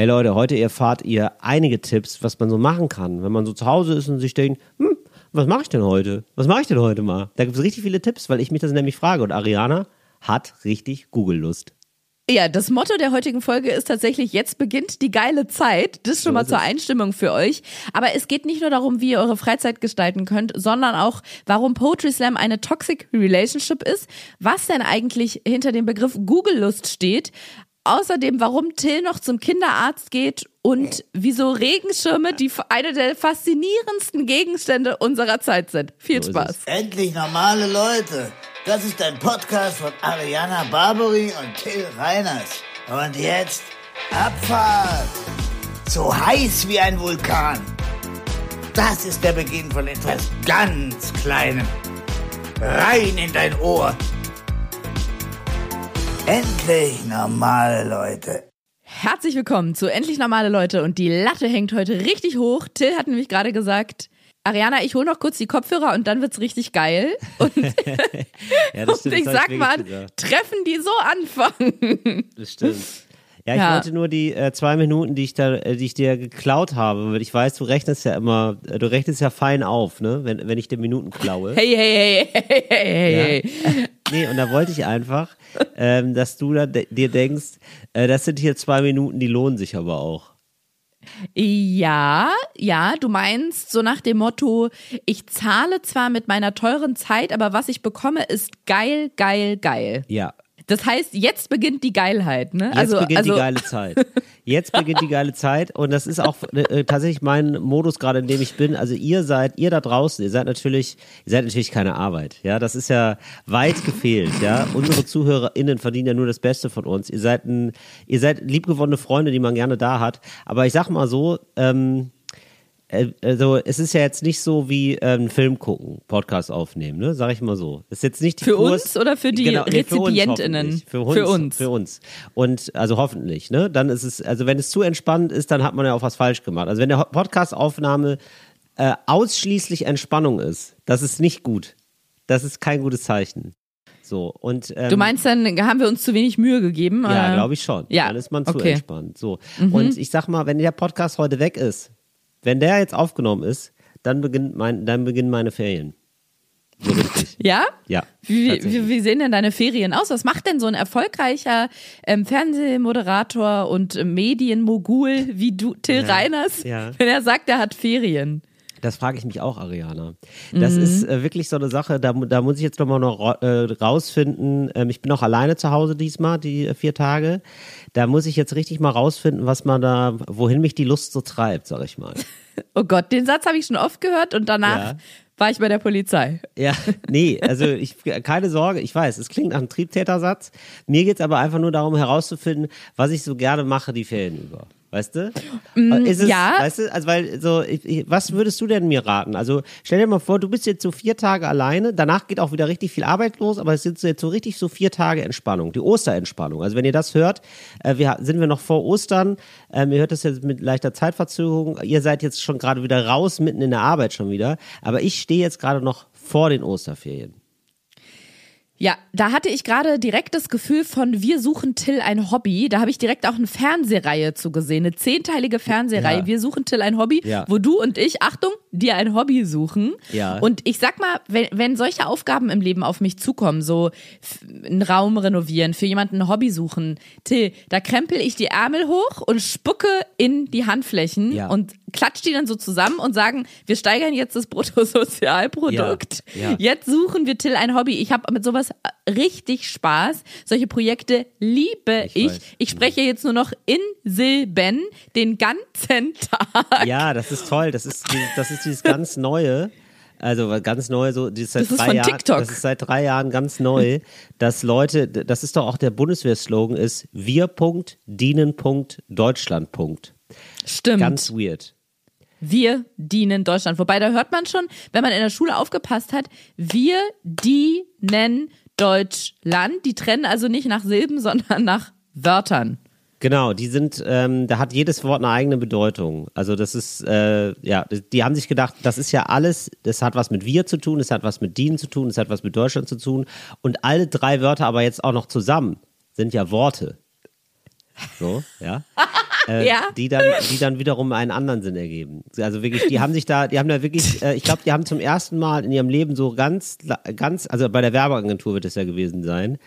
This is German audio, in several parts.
Hey Leute, heute erfahrt ihr einige Tipps, was man so machen kann, wenn man so zu Hause ist und sich denkt, hm, was mache ich denn heute? Was mache ich denn heute mal? Da gibt es richtig viele Tipps, weil ich mich das nämlich frage. Und Ariana hat richtig Google-Lust. Ja, das Motto der heutigen Folge ist tatsächlich, jetzt beginnt die geile Zeit. Das schon mal zur Einstimmung für euch. Aber es geht nicht nur darum, wie ihr eure Freizeit gestalten könnt, sondern auch, warum Poetry Slam eine Toxic Relationship ist, was denn eigentlich hinter dem Begriff Google-Lust steht, Außerdem, warum Till noch zum Kinderarzt geht und wieso Regenschirme die eine der faszinierendsten Gegenstände unserer Zeit sind. Viel so Spaß. Endlich normale Leute. Das ist ein Podcast von Ariana Barbary und Till Reiners. Und jetzt Abfahrt. So heiß wie ein Vulkan. Das ist der Beginn von etwas ganz Kleinem. Rein in dein Ohr. Endlich normale Leute. Herzlich willkommen zu Endlich normale Leute und die Latte hängt heute richtig hoch. Till hat nämlich gerade gesagt, Ariana, ich hole noch kurz die Kopfhörer und dann wird's richtig geil. Und, ja, und ich sag mal, treffen die so anfangen. Das stimmt. Ja, ich ja. wollte nur die äh, zwei Minuten, die ich da, äh, die ich dir geklaut habe, weil ich weiß, du rechnest ja immer, äh, du rechnest ja fein auf, ne, wenn, wenn ich dir Minuten klaue. Hey, hey, hey, hey, hey, hey. Nee, und da wollte ich einfach, ähm, dass du da de dir denkst, äh, das sind hier zwei Minuten, die lohnen sich aber auch. Ja, ja, du meinst so nach dem Motto, ich zahle zwar mit meiner teuren Zeit, aber was ich bekomme, ist geil, geil, geil. Ja, das heißt, jetzt beginnt die Geilheit, ne? Jetzt also, beginnt also, die geile Zeit. Jetzt beginnt die geile Zeit und das ist auch äh, tatsächlich mein Modus gerade, in dem ich bin. Also ihr seid, ihr da draußen, ihr seid natürlich, ihr seid natürlich keine Arbeit, ja? Das ist ja weit gefehlt, ja? Unsere ZuhörerInnen verdienen ja nur das Beste von uns. Ihr seid ein, ihr seid liebgewonnene Freunde, die man gerne da hat. Aber ich sag mal so, ähm, äh, also es ist ja jetzt nicht so wie ähm, Film gucken, Podcast aufnehmen, ne? Sag ich mal so. ist jetzt nicht für Kurs, uns oder für die genau, nee, Rezipientinnen? Für uns, für uns. Für uns. Und also hoffentlich, ne? Dann ist es, also wenn es zu entspannt ist, dann hat man ja auch was falsch gemacht. Also wenn der Podcast-Aufnahme äh, ausschließlich Entspannung ist, das ist nicht gut. Das ist kein gutes Zeichen. So, und, ähm, du meinst dann, haben wir uns zu wenig Mühe gegeben? Ja, glaube ich schon. Ja. Dann ist man zu okay. entspannt. So. Mhm. Und ich sag mal, wenn der Podcast heute weg ist, wenn der jetzt aufgenommen ist, dann, beginnt mein, dann beginnen meine Ferien. So richtig. Ja? Ja. Wie, wie, wie, sehen denn deine Ferien aus? Was macht denn so ein erfolgreicher ähm, Fernsehmoderator und Medienmogul wie du, Till ja, Reiners, ja. wenn er sagt, er hat Ferien? Das frage ich mich auch, Ariana. Das mhm. ist äh, wirklich so eine Sache, da, da muss ich jetzt nochmal noch äh, rausfinden. Ähm, ich bin auch alleine zu Hause diesmal, die äh, vier Tage. Da muss ich jetzt richtig mal rausfinden, was man da, wohin mich die Lust so treibt, sag ich mal. Oh Gott, den Satz habe ich schon oft gehört und danach ja. war ich bei der Polizei. Ja, nee, also ich, keine Sorge, ich weiß, es klingt nach einem Triebtätersatz. Mir geht es aber einfach nur darum herauszufinden, was ich so gerne mache die Ferien über. Weißt du? Mm, es, ja. Weißt du, also weil so, ich, was würdest du denn mir raten? Also stell dir mal vor, du bist jetzt so vier Tage alleine, danach geht auch wieder richtig viel Arbeit los, aber es sind so jetzt so richtig so vier Tage Entspannung, die Osterentspannung. Also wenn ihr das hört, äh, wir, sind wir noch vor Ostern, ähm, ihr hört das jetzt mit leichter Zeitverzögerung, ihr seid jetzt schon gerade wieder raus, mitten in der Arbeit schon wieder, aber ich stehe jetzt gerade noch vor den Osterferien. Ja, da hatte ich gerade direkt das Gefühl von Wir suchen Till ein Hobby. Da habe ich direkt auch eine Fernsehreihe zu gesehen, eine zehnteilige Fernsehreihe. Ja. Wir suchen Till ein Hobby, ja. wo du und ich, Achtung, dir ein Hobby suchen. Ja. Und ich sag mal, wenn, wenn solche Aufgaben im Leben auf mich zukommen, so einen Raum renovieren, für jemanden ein Hobby suchen, Till, da krempel ich die Ärmel hoch und spucke in die Handflächen ja. und klatsch die dann so zusammen und sagen, wir steigern jetzt das Bruttosozialprodukt. Ja. Jetzt suchen wir Till ein Hobby. Ich habe mit sowas richtig Spaß. Solche Projekte liebe ich. Ich, ich spreche jetzt nur noch in Silben den ganzen Tag. Ja, das ist toll. Das ist, das ist dieses ganz Neue. Also ganz neu, so das ist seit das drei Jahren. Das ist seit drei Jahren ganz neu, dass Leute, das ist doch auch der Bundeswehr-Slogan ist: Wir Punkt dienen Punkt Deutschland Punkt. Stimmt. Ganz weird. Wir dienen Deutschland. Wobei da hört man schon, wenn man in der Schule aufgepasst hat, wir dienen Deutschland. Die trennen also nicht nach Silben, sondern nach Wörtern. Genau, die sind, ähm, da hat jedes Wort eine eigene Bedeutung. Also das ist, äh, ja, die haben sich gedacht, das ist ja alles, das hat was mit wir zu tun, es hat was mit dienen zu tun, es hat was mit Deutschland zu tun. Und alle drei Wörter aber jetzt auch noch zusammen sind ja Worte. So, ja. äh, Ja. die, dann, die dann wiederum einen anderen Sinn ergeben. Also wirklich, die haben sich da, die haben da wirklich, äh, ich glaube, die haben zum ersten Mal in ihrem Leben so ganz, ganz, also bei der Werbeagentur wird es ja gewesen sein,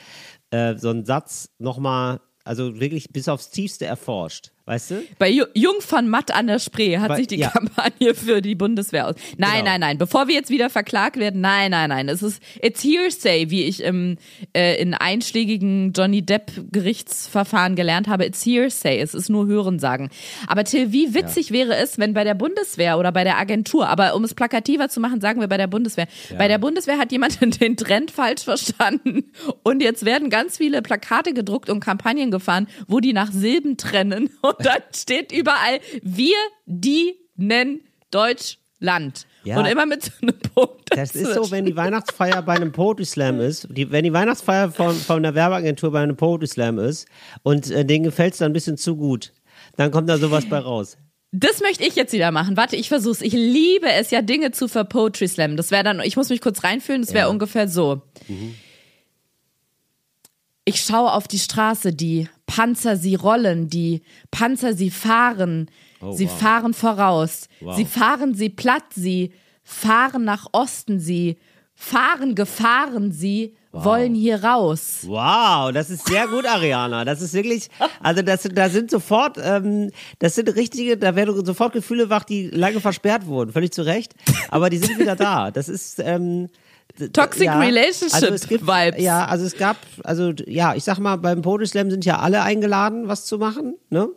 äh, so einen Satz nochmal, also wirklich bis aufs Tiefste erforscht. Weißt du? Bei Ju- Jung von Matt an der Spree hat Bei- sich die ja. Kampagne für die Bundeswehr aus. Nein, Genau. nein, nein. Bevor wir jetzt wieder verklagt werden, nein, nein, nein. Es ist it's hearsay, wie ich im äh, in einschlägigen Johnny Depp Gerichtsverfahren gelernt habe. It's hearsay. Es ist nur Hörensagen. Aber Till, wie witzig wäre es, wenn bei der Bundeswehr oder bei der Agentur, aber um es plakativer zu machen, sagen wir bei der Bundeswehr. Bei der Bundeswehr hat jemand den Trend falsch verstanden und jetzt werden ganz viele Plakate gedruckt und Kampagnen gefahren, wo die nach Silben trennen und dann steht überall, wir dienen Deutschland. Ja. Und immer mit so einem Punkt. Das ist so, wenn die Weihnachtsfeier bei einem Poetry Slam ist, die, wenn die Weihnachtsfeier von, von der Werbeagentur bei einem Poetry Slam ist und äh, denen gefällt es dann ein bisschen zu gut, dann kommt da sowas bei raus. Das möchte ich jetzt wieder machen. Warte, ich versuch's. Ich liebe es ja, Dinge zu ver Poetry Slam. Das wäre dann, ich muss mich kurz reinfühlen, das wäre Ja. ungefähr so. Ich schaue auf die Straße, die Panzer sie rollen, die Panzer sie fahren, Oh, sie wow. fahren voraus, Wow. sie fahren sie platt, sie fahren nach Osten, sie fahren gefahren, sie wollen hier raus. Wow, das ist sehr gut, Ariana. Das ist wirklich, also das, da sind sofort, ähm, das sind richtige, da werden sofort Gefühle wach, die lange versperrt wurden, völlig zu Recht. Aber die sind wieder da. Das ist ähm, Toxic Relationship also es gibt, Vibes. Ja, also es gab, also ja, ich sag mal, beim Poetry Slam sind ja alle eingeladen, was zu machen, ne?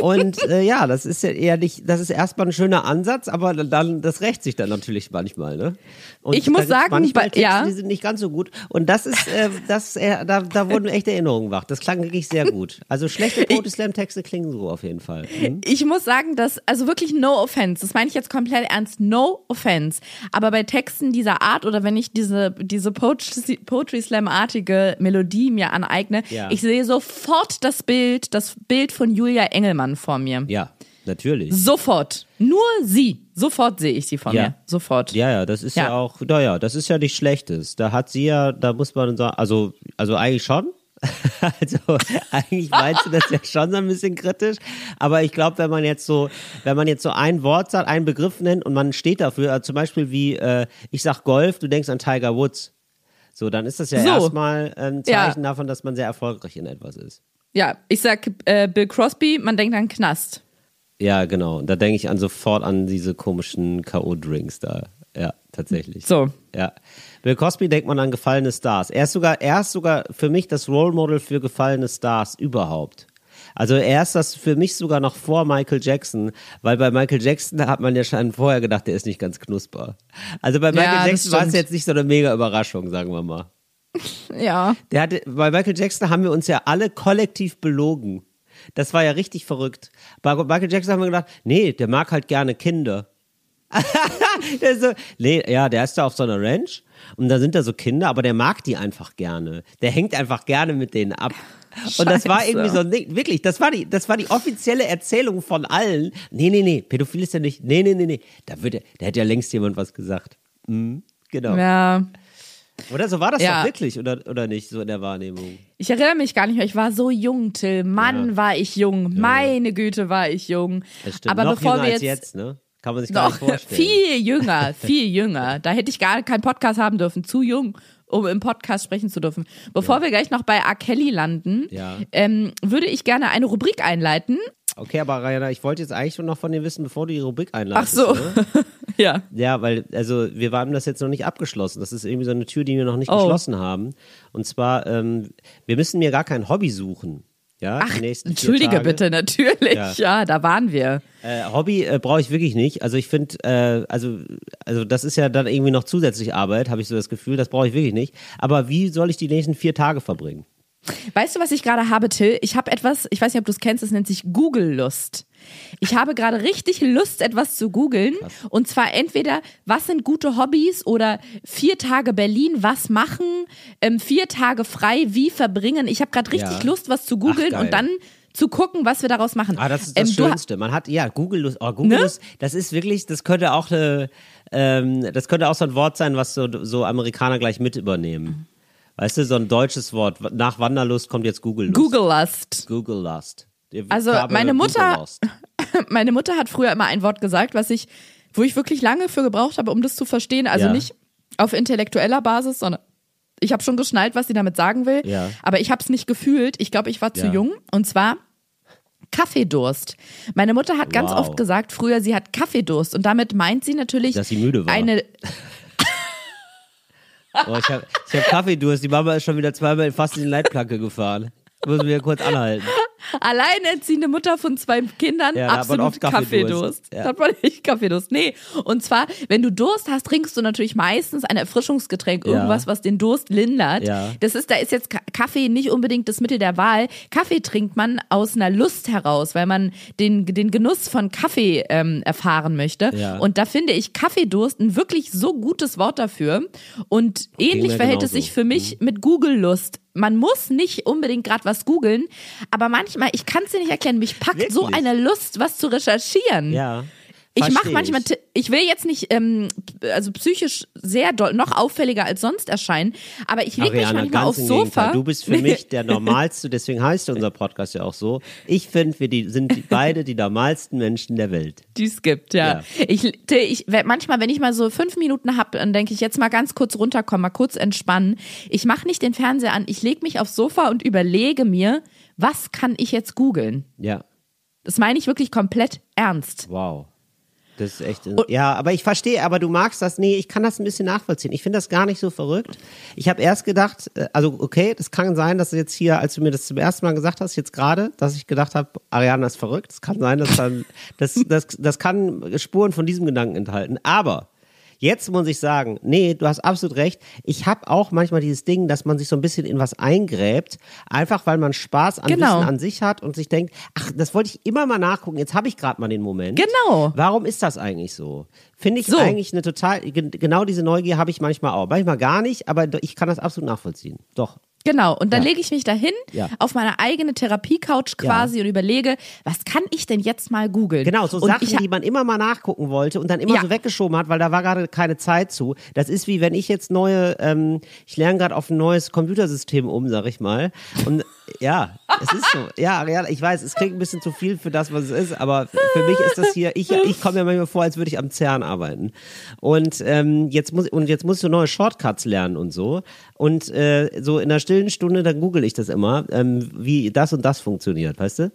Und äh, ja, das ist ja eher nicht, das ist erstmal ein schöner Ansatz, aber dann, das rächt sich dann natürlich manchmal, ne? Und Ich muss sagen, manchmal Texte, ja. die sind nicht ganz so gut. Und das ist, äh, das, äh, da, da wurden echte Erinnerungen wach. Das klang wirklich sehr gut. Also schlechte Poetry Slam Texte klingen so auf jeden Fall. Mhm. Ich muss sagen, dass, also wirklich no offense, das meine ich jetzt komplett ernst, no offense. Aber bei Texten dieser Art oder wenn ich diese, diese Poetry, Poetry Slam-artige Melodie mir aneigne, Ja. ich sehe sofort das Bild, das Bild von Julia Engelmann vor mir. Ja, natürlich. Sofort. Nur sie. Sofort sehe ich sie vor Ja. mir. Sofort. Ja, ja, das ist ja, Ja. auch, naja, das ist ja nicht Schlechtes. Da hat sie ja, da muss man sagen, also, also eigentlich schon. Also eigentlich meinst du das ja schon so ein bisschen kritisch, aber ich glaube, wenn man jetzt so, wenn man jetzt so ein Wort sagt, einen Begriff nennt und man steht dafür, also zum Beispiel wie äh, ich sag Golf, du denkst an Tiger Woods, so dann ist das ja So. erstmal ein Ja. Zeichen davon, dass man sehr erfolgreich in etwas ist. Ja, ich sag äh, Bill Crosby, man denkt an Knast. Ja, genau. Da denke ich an sofort an diese komischen K.O.-Drinks da. Ja, tatsächlich. So. Ja. Bill Cosby denkt man an gefallene Stars. Er ist sogar, er ist sogar für mich das Role Model für gefallene Stars überhaupt. Also er ist das für mich sogar noch vor Michael Jackson, weil bei Michael Jackson hat man ja schon vorher gedacht, der ist nicht ganz knusper. Also bei Michael Ja, Jackson war es jetzt nicht so eine mega Überraschung, sagen wir mal. Ja. Der hatte, bei Michael Jackson haben wir uns ja alle kollektiv belogen. Das war ja richtig verrückt. Bei Michael Jackson haben wir gedacht, nee, der mag halt gerne Kinder. der so, nee, ja, der ist da auf so einer Ranch und da sind da so Kinder, aber der mag die einfach gerne. Der hängt einfach gerne mit denen ab. Und das war Scheiße. irgendwie so, nee, wirklich, das war die, das war die offizielle Erzählung von allen. Nee, nee, nee, pädophil ist ja nicht, nee, nee, nee, nee. Da würde, da hätte ja längst jemand was gesagt. Mhm, genau. Ja. Oder so war das Ja. doch wirklich, oder, oder nicht, so in der Wahrnehmung. Ich erinnere mich gar nicht mehr. Ich war so jung, Till. Mann, Ja. war ich jung. Meine Güte, war ich jung. Das stimmt. Aber noch bevor wir als jetzt, jetzt, ne? Kann man sich gar noch nicht vorstellen. viel jünger, viel jünger. Da hätte ich gar keinen Podcast haben dürfen. Zu jung, um im Podcast sprechen zu dürfen. Bevor wir gleich noch bei R. Kelly landen, Ja. ähm, würde ich gerne eine Rubrik einleiten. Okay, aber Rayana, ich wollte jetzt eigentlich schon noch von dir wissen, bevor du die Rubrik einleitest. Ach so. Ne? Ja. Ja, weil, also wir haben das jetzt noch nicht abgeschlossen. Das ist irgendwie so eine Tür, die wir noch nicht Oh. geschlossen haben. Und zwar, ähm, wir müssen mir gar kein Hobby suchen. Ja, Ach, entschuldige bitte, natürlich. Ja. Ja, da waren wir. Äh, Hobby äh, brauche ich wirklich nicht. Also ich finde, äh, also, also das ist ja dann irgendwie noch zusätzlich Arbeit, habe ich so das Gefühl. Das brauche ich wirklich nicht. Aber wie soll ich die nächsten vier Tage verbringen? Weißt du, was ich gerade habe, Till? Ich habe etwas, ich weiß nicht, ob du es kennst, es nennt sich Google-Lust. Ich habe gerade richtig Lust, etwas zu googeln. Und zwar entweder, was sind gute Hobbys oder vier Tage Berlin, was machen, ähm, vier Tage frei, wie verbringen. Ich habe gerade richtig Ja. Lust, was zu googeln und dann zu gucken, was wir daraus machen. Ah, das ist das Ähm, Schönste. Man hat, ja, Google-Lust. Oh, Google-Lust, das ist wirklich, das könnte auch eine, ähm, das könnte auch so ein Wort sein, was so, so Amerikaner gleich mit übernehmen. Weißt du, so ein deutsches Wort. Nach Wanderlust kommt jetzt Google-Lust. Google-Lust. Google-Lust. Also meine Mutter, meine Mutter hat früher immer ein Wort gesagt, was ich, wo ich wirklich lange für gebraucht habe, um das zu verstehen. Also ja. nicht auf intellektueller Basis, sondern ich habe schon geschnallt, was sie damit sagen will, ja. aber ich habe es nicht gefühlt. Ich glaube, ich war zu jung. Und zwar Kaffeedurst. Meine Mutter hat ganz wow. oft gesagt, früher sie hat Kaffeedurst und damit meint sie natürlich, dass sie müde war. Eine oh, ich habe hab Kaffeedurst. Die Mama ist schon wieder zweimal fast in die Leitplanke gefahren. Müssen wir kurz anhalten. Alleinerziehende Mutter von zwei Kindern, ja, absolut Kaffeedurst. Ja. Hat man nicht Kaffeedurst. Nee. Und zwar, wenn du Durst hast, trinkst du natürlich meistens ein Erfrischungsgetränk, irgendwas, ja. was den Durst lindert. Ja. Das ist, da ist jetzt Kaffee nicht unbedingt das Mittel der Wahl. Kaffee trinkt man aus einer Lust heraus, weil man den, den Genuss von Kaffee ähm, erfahren möchte. Ja. Und da finde ich Kaffeedurst ein wirklich so gutes Wort dafür. Und ähnlich verhält es sich für mich mhm. mit Google-Lust man muss nicht unbedingt gerade was googeln, aber manchmal, ich kann es dir nicht erklären, mich packt Wirklich? so eine Lust, was zu recherchieren. Ja. Ich mache manchmal, ich will jetzt nicht, ähm, also psychisch sehr doll, noch auffälliger als sonst erscheinen, aber ich lege mich manchmal aufs Sofa. Du bist für mich der normalste, deswegen heißt unser Podcast ja auch so. Ich finde, wir die, sind die, beide die normalsten Menschen der Welt. Die es gibt, ja. ja. Ich, ich, manchmal, wenn ich mal so fünf Minuten habe, dann denke ich jetzt mal ganz kurz runterkommen, mal kurz entspannen. Ich mache nicht den Fernseher an, ich lege mich aufs Sofa und überlege mir, was kann ich jetzt googeln? Ja. Das meine ich wirklich komplett ernst. Wow. Das ist echt. ja, aber ich verstehe, aber du magst das. Nee, ich kann das ein bisschen nachvollziehen. Ich finde das gar nicht so verrückt. Ich habe erst gedacht, äh, also okay, das kann sein, dass du jetzt hier, als du mir das zum ersten Mal gesagt hast, jetzt gerade, dass ich gedacht habe, Ariana ist verrückt. Es kann sein, dass dann, das, das, das kann Spuren von diesem Gedanken enthalten. Aber Jetzt muss ich sagen, nee, du hast absolut recht. Ich habe auch manchmal dieses Ding, dass man sich so ein bisschen in was eingräbt, einfach weil man Spaß an genau. Wissen an sich hat und sich denkt, ach, das wollte ich immer mal nachgucken. Jetzt habe ich gerade mal den Moment. Genau. Warum ist das eigentlich so? Finde ich so. eigentlich eine total, genau diese Neugier habe ich manchmal auch. Manchmal gar nicht, aber ich kann das absolut nachvollziehen. Doch. Genau, und dann ja. lege ich mich dahin ja. auf meine eigene Therapiecouch quasi ja. und überlege, was kann ich denn jetzt mal googeln? Genau, so und Sachen, die man immer mal nachgucken wollte und dann immer so weggeschoben hat, weil da war gerade keine Zeit zu. Das ist wie wenn ich jetzt neue, ähm, ich lerne gerade auf ein neues Computersystem um, sag ich mal. Und ja, es ist so. Ja, ich weiß, es klingt ein bisschen zu viel für das, was es ist, aber für mich ist das hier, ich, ich komme mir manchmal vor, als würde ich am CERN arbeiten. Und ähm, jetzt muss und jetzt musst du neue Shortcuts lernen und so. Und äh, so in einer stillen Stunde, dann google ich das immer, ähm, wie das und das funktioniert, weißt du?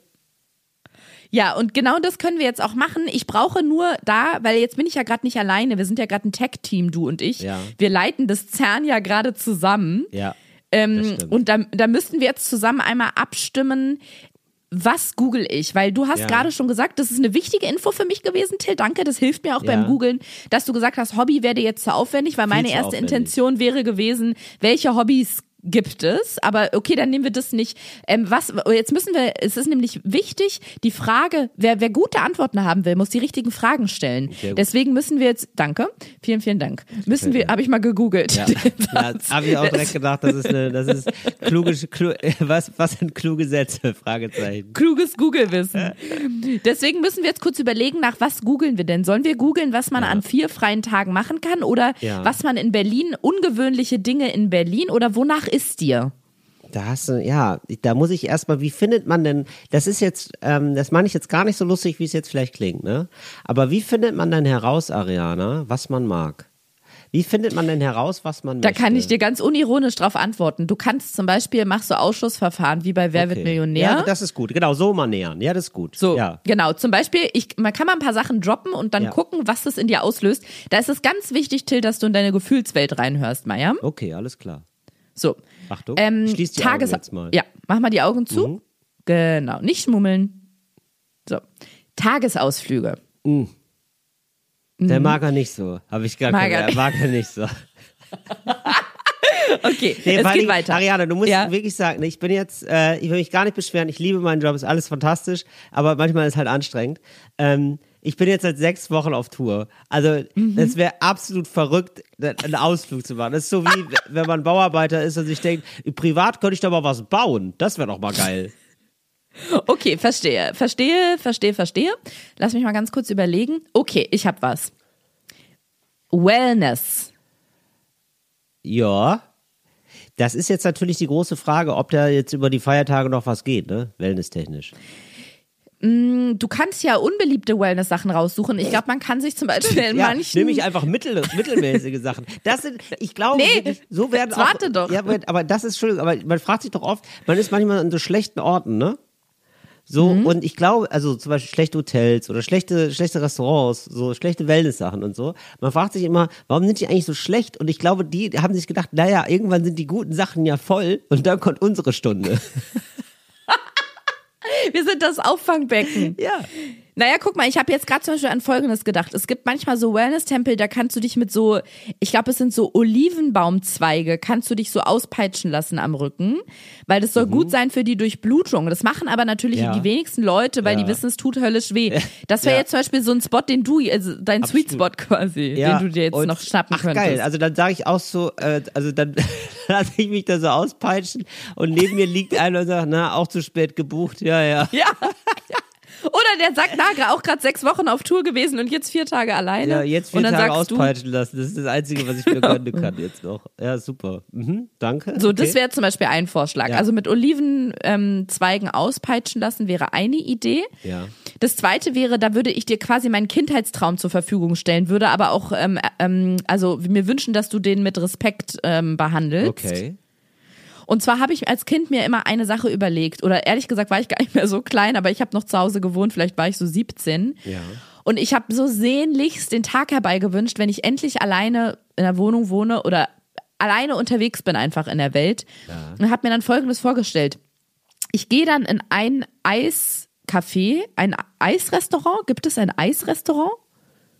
Ja, und genau das können wir jetzt auch machen. Ich brauche nur da, weil jetzt bin ich ja gerade nicht alleine. Wir sind ja gerade ein Tech-Team, du und ich. Ja. Wir leiten das CERN ja gerade zusammen. Ja. Ähm, und da, da müssten wir jetzt zusammen einmal abstimmen, was google ich? Weil du hast ja. gerade schon gesagt, das ist eine wichtige Info für mich gewesen, Till. Danke, das hilft mir auch ja. beim Googlen, dass du gesagt hast, Hobby werde jetzt zu aufwendig, weil Viel meine erste. Intention wäre gewesen, welche Hobbys gibt es, aber okay, dann nehmen wir das nicht. Ähm, was, jetzt müssen wir, es ist nämlich wichtig, die Frage, wer, wer gute Antworten haben will, muss die richtigen Fragen stellen. Deswegen müssen wir jetzt, danke, vielen, vielen Dank, müssen wir, habe ich mal gegoogelt. Ja, ja habe ich auch direkt gedacht, das ist eine, das ist kluge, klu, was, was sind kluge Sätze, Fragezeichen. Kluges Google-Wissen. Deswegen müssen wir jetzt kurz überlegen, nach was googeln wir denn? Sollen wir googeln, was man ja. an vier freien Tagen machen kann oder ja. was man in Berlin, ungewöhnliche Dinge in Berlin oder wonach ist dir? Da hast du, ja, da muss ich erstmal, wie findet man denn, das ist jetzt, ähm, das meine ich jetzt gar nicht so lustig, wie es jetzt vielleicht klingt, ne? Aber wie findet man denn heraus, Ariana, was man mag? Wie findet man denn heraus, was man Da möchte? kann ich dir ganz unironisch drauf antworten. Du kannst zum Beispiel, machst du Ausschussverfahren wie bei Wer okay. wird Millionär. Ja, das ist gut. Genau, so mal nähern. Ja, das ist gut. So, ja. genau. Zum Beispiel, ich, man kann mal ein paar Sachen droppen und dann ja. gucken, was das in dir auslöst. Da ist es ganz wichtig, Till, dass du in deine Gefühlswelt reinhörst, Maya. Okay, alles klar. So. Achtung, ähm, schließ die Tages Augen jetzt mal. Ja, mach mal die Augen zu. Mhm. Genau, nicht schmummeln. So. Tagesausflüge. Mhm. Der mhm. mag er nicht so. Habe ich gar mag er, mag er nicht so. okay, nee, es geht weiter. Ariane, du musst ja. wirklich sagen, ich bin jetzt, äh, ich will mich gar nicht beschweren, ich liebe meinen Job, ist alles fantastisch, aber manchmal ist es halt anstrengend. Ähm, ich bin jetzt seit sechs Wochen auf Tour. Also, mhm. wäre absolut verrückt, einen Ausflug zu machen. Das ist so wie, wenn man Bauarbeiter ist und sich denkt, privat könnte ich da mal was bauen. Das wäre doch mal geil. Okay, verstehe, verstehe, verstehe, verstehe. Lass mich mal ganz kurz überlegen. Okay, ich habe was. Wellness. Ja. Das ist jetzt natürlich die große Frage, ob da jetzt über die Feiertage noch was geht, ne? Wellnesstechnisch. Mm, du kannst ja unbeliebte Wellness-Sachen raussuchen. Ich glaube, man kann sich zum Beispiel in ja, manchen. Nehme ich einfach mittel, mittelmäßige Sachen. Das sind, ich glaube, nee, so werden auch. Warte doch. Ja, aber das ist schön. Aber man fragt sich doch oft, man ist manchmal an so schlechten Orten, ne? So, mhm. und ich glaube, also zum Beispiel schlechte Hotels oder schlechte, schlechte Restaurants, so schlechte Wellness-Sachen und so. Man fragt sich immer, warum sind die eigentlich so schlecht? Und ich glaube, die haben sich gedacht, naja, irgendwann sind die guten Sachen ja voll und dann kommt unsere Stunde. Wir sind das Auffangbecken. Ja. Naja, guck mal, ich habe jetzt gerade zum Beispiel an Folgendes gedacht. Es gibt manchmal so Wellness-Tempel, da kannst du dich mit so, ich glaube, es sind so Olivenbaumzweige, kannst du dich so auspeitschen lassen am Rücken, weil das soll mhm. gut sein für die Durchblutung. Das machen aber natürlich ja. die wenigsten Leute, weil ja. die wissen, es tut höllisch weh. Das wäre ja. jetzt zum Beispiel so ein Spot, den du, also dein Absolut. Sweet Spot quasi, den du dir jetzt Und, noch schnappen ach, könntest. geil, also dann sage ich auch so, äh, also dann lasse ich mich da so auspeitschen und neben mir liegt einer und sagt, na, auch zu spät gebucht, ja, ja. Ja. Oder der sagt, na, auch gerade sechs Wochen auf Tour gewesen und jetzt vier Tage alleine. Ja, jetzt vier Tage auspeitschen lassen. Das ist das Einzige, was ich mir gönnen kann jetzt noch. Ja, super. Mhm, danke. So, okay. das wäre zum Beispiel ein Vorschlag. Ja. Also mit Olivenzweigen ähm, auspeitschen lassen wäre eine Idee. Ja. Das zweite wäre, da würde ich dir quasi meinen Kindheitstraum zur Verfügung stellen, würde aber auch, ähm, ähm, also mir wünschen, dass du den mit Respekt ähm, behandelst. Okay. Und zwar habe ich als Kind mir immer eine Sache überlegt. Oder ehrlich gesagt war ich gar nicht mehr so klein, aber ich habe noch zu Hause gewohnt, vielleicht war ich so 17. Ja. Und ich habe so sehnlichst den Tag herbeigewünscht, wenn ich endlich alleine in der Wohnung wohne oder alleine unterwegs bin einfach in der Welt. Ja. Und habe mir dann Folgendes vorgestellt. Ich gehe dann in ein Eiscafé, ein Eisrestaurant. Gibt es ein Eisrestaurant?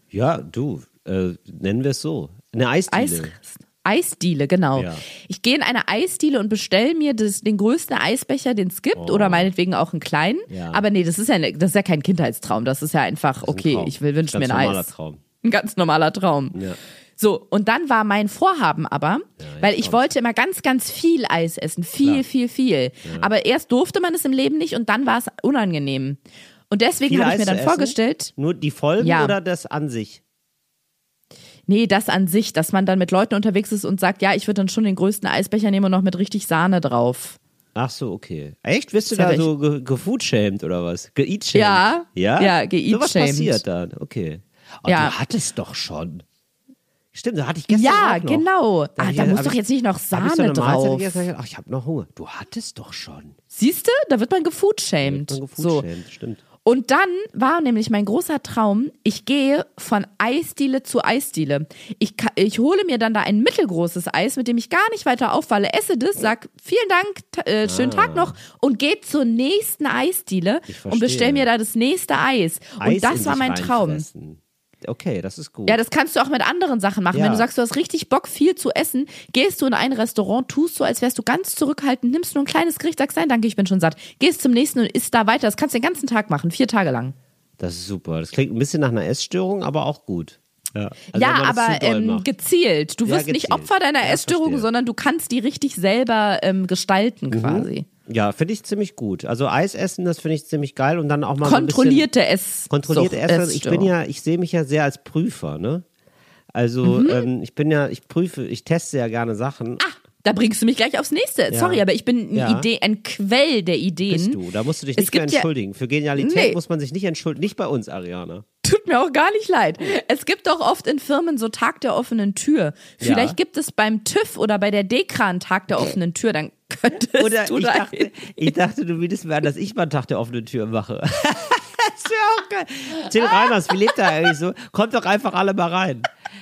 Ja, du, äh, nennen wir es so. Eine Eisdiele. Eisrestaurant. Eisdiele, genau. Ja. Ich gehe in eine Eisdiele und bestelle mir das, den größten Eisbecher, den es gibt, oh. oder meinetwegen auch einen kleinen. Ja. Aber nee, das ist ja, das ist ja kein Kindheitstraum. Das ist ja einfach, ist okay, ich will wünsche mir ein Eis. Ein Traum. Ein ganz normaler Traum. Ja. So, und dann war mein Vorhaben aber, ja, weil ich wollte immer ganz, ganz viel Eis essen. Viel, Klar. viel, viel. Ja. Aber erst durfte man es im Leben nicht und dann war es unangenehm. Und deswegen habe ich mir dann vorgestellt. Nur die Folgen ja. oder das an sich? Nee, das an sich, dass man dann mit Leuten unterwegs ist und sagt, ja, ich würde dann schon den größten Eisbecher nehmen und noch mit richtig Sahne drauf. Ach so, okay. Echt? Wirst du da so gefoodshamed ge oder was? Geeatshamed? Ja. Ja? Ja, geeatshamed. So was passiert dann, okay. Oh, ja. Du hattest doch schon. Stimmt, da hatte ich gestern Ja, noch. genau. Da, ah, da muss doch jetzt nicht noch Sahne drauf. Ach, ich habe noch Hunger. Du hattest doch schon. Siehst du? Da wird man gefoodshamed. Gefoodshamed, so. stimmt. Und dann war nämlich mein großer Traum, ich gehe von Eisdiele zu Eisdiele. Ich, ich hole mir dann da ein mittelgroßes Eis, mit dem ich gar nicht weiter auffalle, esse das, sag vielen Dank, äh, schönen ah. Tag noch und gehe zur nächsten Eisdiele und bestell mir da das nächste Eis. Eis und das war mein Traum okay, das ist gut. Ja, das kannst du auch mit anderen Sachen machen. Ja. Wenn du sagst, du hast richtig Bock, viel zu essen, gehst du in ein Restaurant, tust so, als wärst du ganz zurückhaltend, nimmst nur ein kleines Gericht, sagst, nein, danke, ich bin schon satt. Gehst zum nächsten und isst da weiter. Das kannst du den ganzen Tag machen, vier Tage lang. Das ist super. Das klingt ein bisschen nach einer Essstörung, aber auch gut. Ja, also ja aber ähm, gezielt. Du wirst ja, gezielt. nicht Opfer deiner ja, Essstörung, verstehe. sondern du kannst die richtig selber ähm, gestalten mhm. quasi. Ja, finde ich ziemlich gut. Also Eis essen, das finde ich ziemlich geil und dann auch mal kontrollierte so Ess. Kontrollierte Essen. Ich bin ja, ich sehe mich ja sehr als Prüfer, ne? Also mhm. ähm, ich bin ja, ich prüfe, ich teste ja gerne Sachen. Ah, da bringst du mich gleich aufs nächste. Ja. Sorry, aber ich bin ja. Idee, ein Quell der Ideen. Bist du, da musst du dich nicht mehr entschuldigen. Ja, Für Genialität nee. muss man sich nicht entschuldigen. Nicht bei uns, Ariana. Tut mir auch gar nicht leid. Es gibt doch oft in Firmen so Tag der offenen Tür. Vielleicht gibt es beim TÜV oder bei der Dekra einen Tag der offenen Tür, dann könntest oder du ich dachte, ich dachte, du würdest mir an, dass ich mal einen Tag der offenen Tür mache. das wäre auch geil. Till Reiners, wie lebt er eigentlich so? Kommt doch einfach alle mal rein.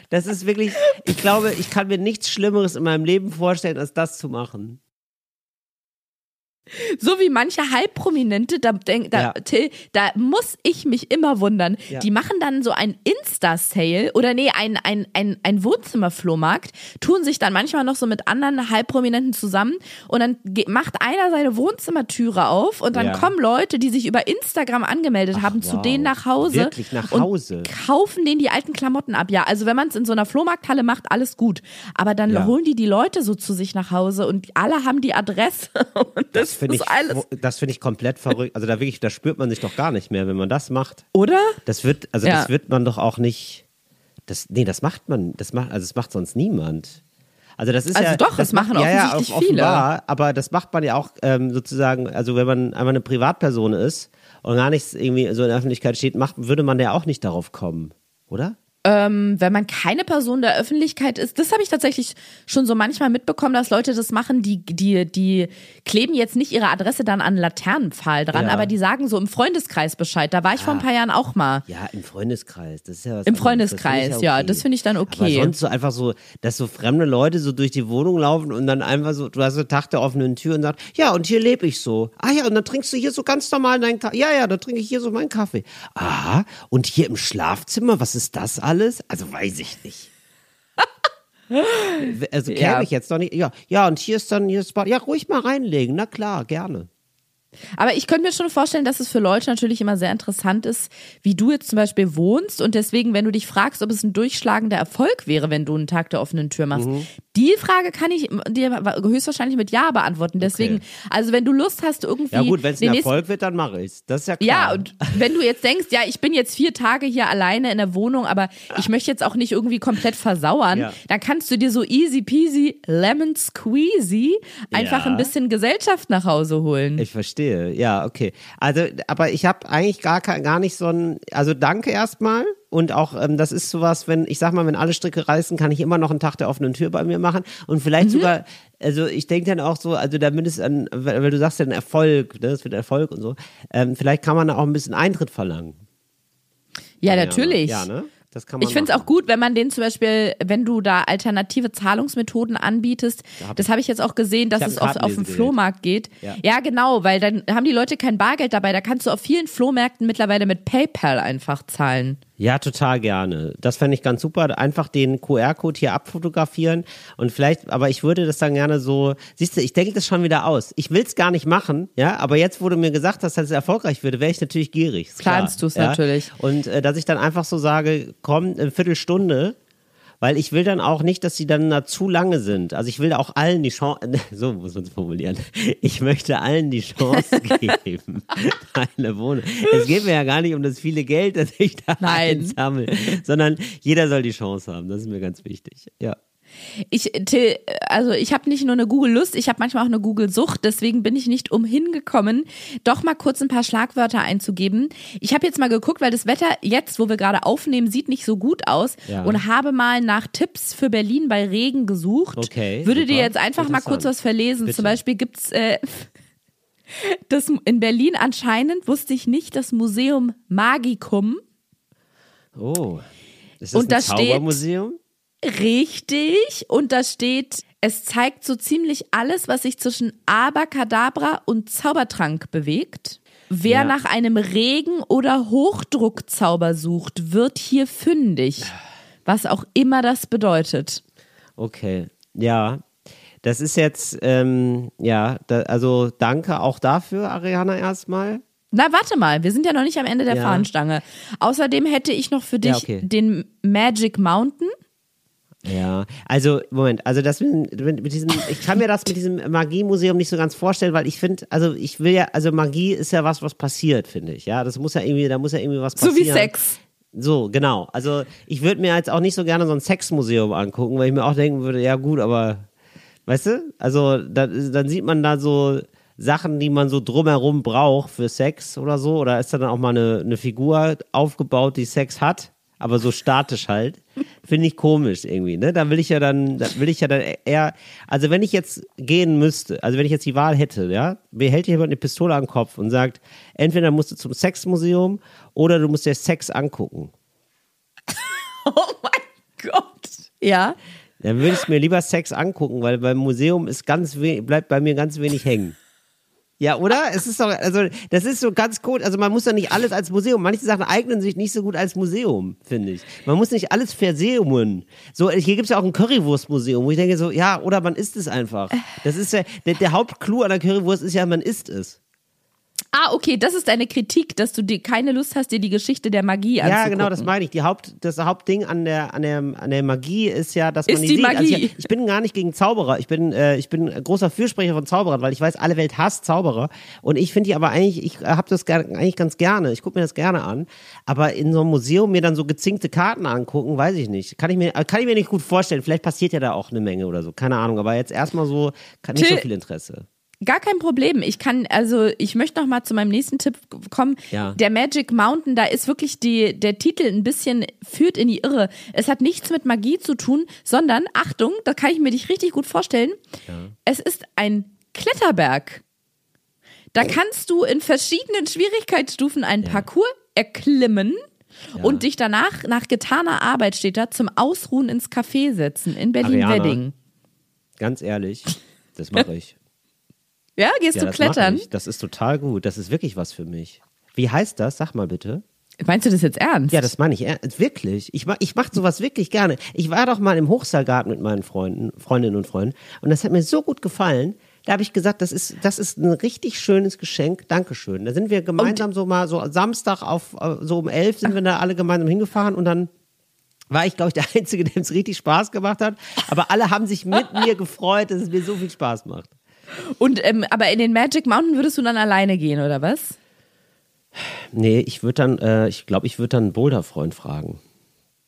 Das ist wirklich, ich glaube, ich kann mir nichts Schlimmeres in meinem Leben vorstellen, als das zu machen. So wie manche Halbprominente, da, denk, da, ja. Till, da muss ich mich immer wundern. Ja. Die machen dann so ein Insta-Sale oder nee, ein, ein, ein, ein Wohnzimmerflohmarkt, tun sich dann manchmal noch so mit anderen Halbprominenten zusammen und dann macht einer seine Wohnzimmertüre auf und dann ja. kommen Leute, die sich über Instagram angemeldet Ach, haben, wow. zu denen nach Hause. Wirklich nach Hause. Und kaufen denen die alten Klamotten ab. Ja, also wenn man es in so einer Flohmarkthalle macht, alles gut. Aber dann holen die die Leute so zu sich nach Hause und alle haben die Adresse. Und das das finde ich, das finde ich komplett verrückt. Also da wirklich, da spürt man sich doch gar nicht mehr, wenn man das macht. Oder? Das wird, also ja. das wird man doch auch nicht. Das, nee, das macht man, das macht, also das macht sonst niemand. Also das ist also ja, doch, das, das machen macht, offensichtlich ja, ja, offenbar, viele. Aber das macht man ja auch ähm, sozusagen, also wenn man einmal eine Privatperson ist und gar nichts irgendwie so in der Öffentlichkeit steht, macht, würde man ja auch nicht darauf kommen, oder? Ähm, wenn man keine Person der Öffentlichkeit ist, das habe ich tatsächlich schon so manchmal mitbekommen, dass Leute das machen, die, die, die kleben jetzt nicht ihre Adresse dann an Laternenpfahl dran, ja. aber die sagen so im Freundeskreis Bescheid. Da war ich ja. vor ein paar Jahren auch mal. Ja, im Freundeskreis. Das ist ja was Im Freundeskreis, ja, okay. ja, das finde ich dann okay. Aber sonst so einfach so, dass so fremde Leute so durch die Wohnung laufen und dann einfach so, du hast so Tag der offenen Tür und sagst, ja, und hier lebe ich so. Ah ja, und dann trinkst du hier so ganz normal deinen Kaffee. Ja, ja, dann trinke ich hier so meinen Kaffee. Aha, und hier im Schlafzimmer, was ist das alles? Also weiß ich nicht. also käme ja. ich jetzt doch nicht. Ja, ja, und hier ist dann, hier ist, ja, ruhig mal reinlegen. Na klar, gerne. Aber ich könnte mir schon vorstellen, dass es für Leute natürlich immer sehr interessant ist, wie du jetzt zum Beispiel wohnst. Und deswegen, wenn du dich fragst, ob es ein durchschlagender Erfolg wäre, wenn du einen Tag der offenen Tür machst, mhm. die Frage kann ich dir höchstwahrscheinlich mit Ja beantworten. Deswegen, okay. also wenn du Lust hast, irgendwie. Ja, gut, wenn es ein Erfolg wird, dann mache ich es. Das ist ja klar. Ja, und wenn du jetzt denkst, ja, ich bin jetzt vier Tage hier alleine in der Wohnung, aber ich möchte jetzt auch nicht irgendwie komplett versauern, ja. dann kannst du dir so easy peasy, lemon squeezy einfach ja. ein bisschen Gesellschaft nach Hause holen. Ich verstehe verstehe. Ja, okay. Also, aber ich habe eigentlich gar, gar nicht so ein, also danke erstmal. Und auch, ähm, das ist sowas, wenn, ich sag mal, wenn alle Stricke reißen, kann ich immer noch einen Tag der offenen Tür bei mir machen. Und vielleicht mhm. sogar, also ich denke dann auch so, also da mindestens an, weil du sagst ja ein Erfolg, ne, das wird Erfolg und so, ähm, vielleicht kann man da auch ein bisschen Eintritt verlangen. Ja, natürlich. Ja, ne? Das kann man ich finde es auch gut, wenn man den zum Beispiel, wenn du da alternative Zahlungsmethoden anbietest, hab das habe ich jetzt auch gesehen, dass es auf, auf dem Flohmarkt geht. Ja. ja. genau, weil dann haben die Leute kein Bargeld dabei. Da kannst du auf vielen Flohmärkten mittlerweile mit PayPal einfach zahlen. Ja, total gerne. Das fände ich ganz super. Einfach den QR-Code hier abfotografieren und vielleicht, aber ich würde das dann gerne so, siehst du, ich denke das schon wieder aus. Ich will es gar nicht machen, ja, aber jetzt, wo du mir gesagt hast, dass es erfolgreich würde, wäre ich natürlich gierig. Planst du es ja? natürlich. Und äh, dass ich dann einfach so sage, komm, eine Viertelstunde, weil ich will dann auch nicht, dass sie dann da zu lange sind. Also ich will auch allen die Chance, so muss man es formulieren, ich möchte allen die Chance geben, eine Wohnung. Es geht mir ja gar nicht um das viele Geld, das ich da einsammle, sondern jeder soll die Chance haben. Das ist mir ganz wichtig. Ja. Ich, Till, also ich habe nicht nur eine Google-Lust, ich habe manchmal auch eine Google-Sucht, deswegen bin ich nicht umhin gekommen, doch mal kurz ein paar Schlagwörter einzugeben. Ich habe jetzt mal geguckt, weil das Wetter jetzt, wo wir gerade aufnehmen, sieht nicht so gut aus ja. und habe mal nach Tipps für Berlin bei Regen gesucht. Okay. Würde super. dir jetzt einfach mal kurz was verlesen. Bitte. Zum Beispiel gibt's äh, das in Berlin anscheinend wusste ich nicht das Museum Magicum. Oh. Ist das und ein Zaubermuseum? Steht, Richtig. Und da steht, es zeigt so ziemlich alles, was sich zwischen Abracadabra und Zaubertrank bewegt. Wer ja. nach einem Regen- oder Hochdruckzauber sucht, wird hier fündig. Was auch immer das bedeutet. Okay. Ja. Das ist jetzt, ähm, ja, da, also danke auch dafür, Ariana, erstmal. Na, warte mal, wir sind ja noch nicht am Ende der ja. Fahnenstange. Außerdem hätte ich noch für dich ja, okay. den Magic Mountain. Ja, also Moment, also das mit, mit diesem, ich kann mir das mit diesem Magiemuseum nicht so ganz vorstellen, weil ich finde, also ich will ja, also Magie ist ja was, was passiert, finde ich. Ja, das muss ja irgendwie, da muss ja irgendwie was passieren. So wie Sex. So, genau. Also ich würde mir jetzt auch nicht so gerne so ein Sexmuseum angucken, weil ich mir auch denken würde, ja gut, aber weißt du, also da, dann sieht man da so Sachen, die man so drumherum braucht für Sex oder so, oder ist da dann auch mal eine, eine Figur aufgebaut, die Sex hat? aber so statisch halt. Finde ich komisch irgendwie, ne? Da will ich ja dann, da will ich ja dann eher, also wenn ich jetzt gehen müsste, also wenn ich jetzt die Wahl hätte, ja, mir hält jemand eine Pistole am Kopf und sagt, entweder musst du zum Sexmuseum oder du musst dir Sex angucken. Oh mein Gott. Ja. Dann würde ich mir lieber Sex angucken, weil beim Museum ist ganz bleibt bei mir ganz wenig hängen. Ja, oder? Es ist doch, also, das ist so ganz cool. Also, man muss ja nicht alles als Museum. Manche Sachen eignen sich nicht so gut als Museum, finde ich. Man muss nicht alles verseumen. So, hier gibt es ja auch ein Currywurstmuseum, wo ich denke so, ja, oder man isst es einfach. Das ist ja, der, der Hauptclou an der Currywurst ist ja, man isst es. Ah, okay, das ist deine Kritik, dass du dir keine Lust hast, dir die Geschichte der Magie anzugucken. Ja, genau, das meine ich. Die Haupt, das Hauptding an der, an der, an der Magie ist ja, dass man ist die, sieht. Magie. Also ich, ich, bin gar nicht gegen Zauberer. Ich bin, äh, ich bin großer Fürsprecher von Zauberern, weil ich weiß, alle Welt hasst Zauberer. Und ich finde die aber eigentlich, ich habe das eigentlich ganz gerne. Ich gucke mir das gerne an. Aber in so einem Museum mir dann so gezinkte Karten angucken, weiß ich nicht. Kann ich mir, kann ich mir nicht gut vorstellen. Vielleicht passiert ja da auch eine Menge oder so. Keine Ahnung. Aber jetzt erstmal so, nicht so viel Interesse. Gar kein Problem. Ich kann, also ich möchte noch mal zu meinem nächsten Tipp kommen. Ja. Der Magic Mountain, da ist wirklich die, der Titel ein bisschen führt in die Irre. Es hat nichts mit Magie zu tun, sondern, Achtung, da kann ich mir dich richtig gut vorstellen. Ja. Es ist ein Kletterberg. Da kannst du in verschiedenen Schwierigkeitsstufen einen Ja. Parcours erklimmen und dich danach, nach getaner Arbeit steht da, zum Ausruhen ins Café setzen in Berlin-Wedding. Ganz ehrlich, das mache ich. Ja, gehst Ja, du klettern? Das ist total gut. Das ist wirklich was für mich. Wie heißt das? Sag mal bitte. Meinst du das jetzt ernst? Ja, das meine ich er- wirklich. Ich, ma- ich mache sowas wirklich gerne. Ich war doch mal im Hochseilgarten mit meinen Freunden, Freundinnen und Freunden und das hat mir so gut gefallen. Da habe ich gesagt, das ist, das ist ein richtig schönes Geschenk. Dankeschön. Da sind wir gemeinsam so mal so Samstag auf äh, so um elf sind wir da alle gemeinsam hingefahren und dann war ich, glaube ich, der Einzige, dem es richtig Spaß gemacht hat. Aber alle haben sich mit mir gefreut, dass es mir so viel Spaß macht. Und ähm, aber in den Magic Mountain würdest du dann alleine gehen oder was? Nee, ich würde dann, äh, ich glaube, ich würde dann einen Boulder-Freund fragen.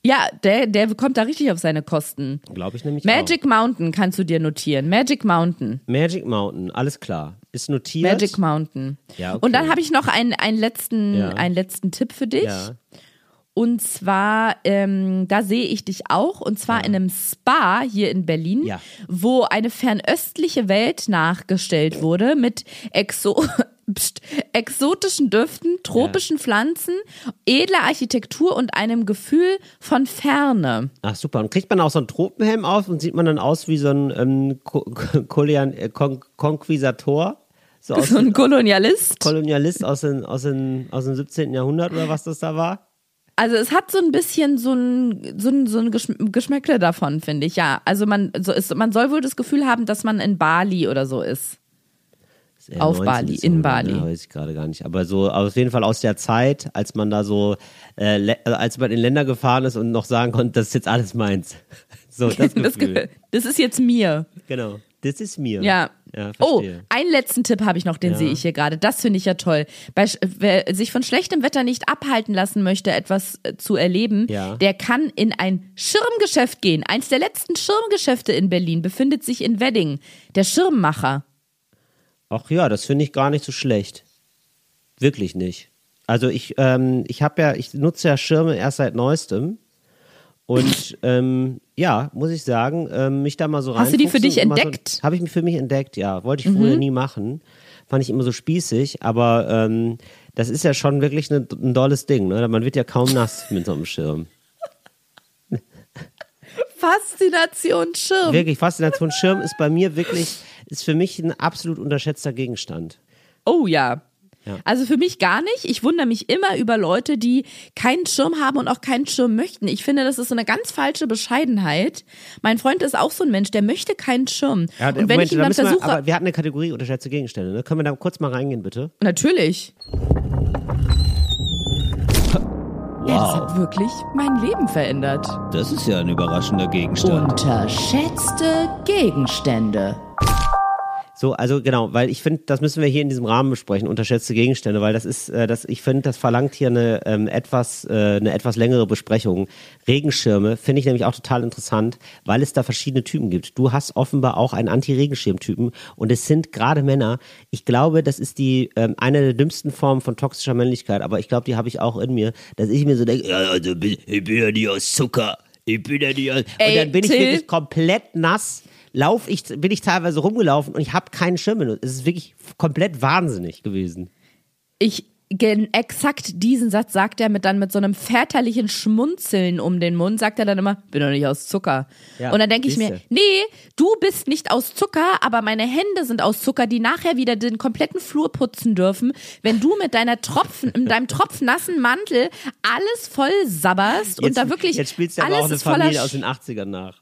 Ja, der der kommt da richtig auf seine Kosten. Glaube ich nämlich Magic Mountain kannst du dir notieren. Magic Mountain. auch. Magic Mountain, alles klar. Ist notiert. Magic Mountain. Ja, okay. Und dann habe ich noch einen, einen, letzten, Ja. einen letzten Tipp für dich. Ja. Und zwar, ähm, da sehe ich dich auch, und zwar in einem Spa hier in Berlin, Ja. wo eine fernöstliche Welt nachgestellt wurde mit Exo Psst, exotischen Düften, tropischen Pflanzen, edler Architektur und einem Gefühl von Ferne. Ach super. Und kriegt man auch so einen Tropenhelm auf und sieht man dann aus wie so ein ähm, Ko äh, Kon Konquisator? So aus So ein Kolonialist. Kolonialist aus, den, aus, den, aus dem 17. Jahrhundert oder was das da war? Also es hat so ein bisschen so ein, so ein, so ein Geschm- Geschmäckle davon, finde ich, ja. Also man, so ist, man soll wohl das Gefühl haben, dass man in Bali oder so ist. Auf 19. Bali, in Jahrhundert, Bali. Ne, weiß ich gerade gar nicht. Aber so auf jeden Fall aus der Zeit, als man da so, äh, also als man in Länder gefahren ist und noch sagen konnte, das ist jetzt alles meins. So, das Das, Gefühl. Ge- das ist jetzt mir. genau. Das ist mir. Ja. Ja, oh, einen letzten Tipp habe ich noch, den Ja. sehe ich hier gerade. Das finde ich ja toll. Bei, wer sich von schlechtem Wetter nicht abhalten lassen möchte, etwas äh, zu erleben, Ja. der kann in ein Schirmgeschäft gehen. Eins der letzten Schirmgeschäfte in Berlin befindet sich in Wedding. Der Schirmmacher. Ach ja, das finde ich gar nicht so schlecht. Wirklich nicht. Also ich, ähm, ich habe ja, ich nutze ja Schirme erst seit neuestem. Und ähm, ja, muss ich sagen, ähm, mich da mal so rein. Hast du die für dich entdeckt? So, habe ich für mich entdeckt, ja. Wollte ich früher nie machen. Fand ich immer so spießig, aber ähm, das ist ja schon wirklich ne, ein dolles Ding. Ne? Man wird ja kaum nass mit so einem Schirm. Faszination Schirm. Wirklich, Faszination Schirm ist bei mir wirklich, ist für mich ein absolut unterschätzter Gegenstand. Oh ja. Ja. Also für mich gar nicht. Ich wundere mich immer über Leute, die keinen Schirm haben und auch keinen Schirm möchten. Ich finde, das ist so eine ganz falsche Bescheidenheit. Mein Freund ist auch so ein Mensch, der möchte keinen Schirm. Ja, und wenn Moment, ich da dann versuche, wir, aber wir hatten eine Kategorie unterschätzte Gegenstände. Ne? Können wir da kurz mal reingehen, bitte? natürlich. Ja, das hat wirklich mein Leben verändert. Das ist ja ein überraschender Gegenstand. Unterschätzte Gegenstände. So, also genau, weil ich finde, das müssen wir hier in diesem Rahmen besprechen, unterschätzte Gegenstände, weil das ist, äh, das, ich finde, das verlangt hier eine ähm, etwas, äh, eine etwas längere Besprechung. Regenschirme finde ich nämlich auch total interessant, weil es da verschiedene Typen gibt. Du hast offenbar auch einen Anti-Regenschirm-Typen und es sind gerade Männer. Ich glaube, das ist die ähm, eine der dümmsten Formen von toxischer Männlichkeit, aber ich glaube, die habe ich auch in mir, dass ich mir so denke, ja, also ich bin ja nicht aus Zucker. Ich bin ja nicht aus. Ey, und dann bin ich Till. wirklich komplett nass lauf ich, bin ich teilweise rumgelaufen und ich habe keinen Schirm benutzt. Es ist wirklich komplett wahnsinnig gewesen. Ich exakt diesen Satz sagt er mit dann mit so einem väterlichen Schmunzeln um den Mund, sagt er dann immer, bin doch nicht aus Zucker. Ja, und dann denke ich mir, nee, du bist nicht aus Zucker, aber meine Hände sind aus Zucker, die nachher wieder den kompletten Flur putzen dürfen, wenn du mit deiner Tropfen, in deinem tropfnassen Mantel alles voll sabberst und da wirklich jetzt spielst du aber alles auch eine Familie aus den 80ern nach.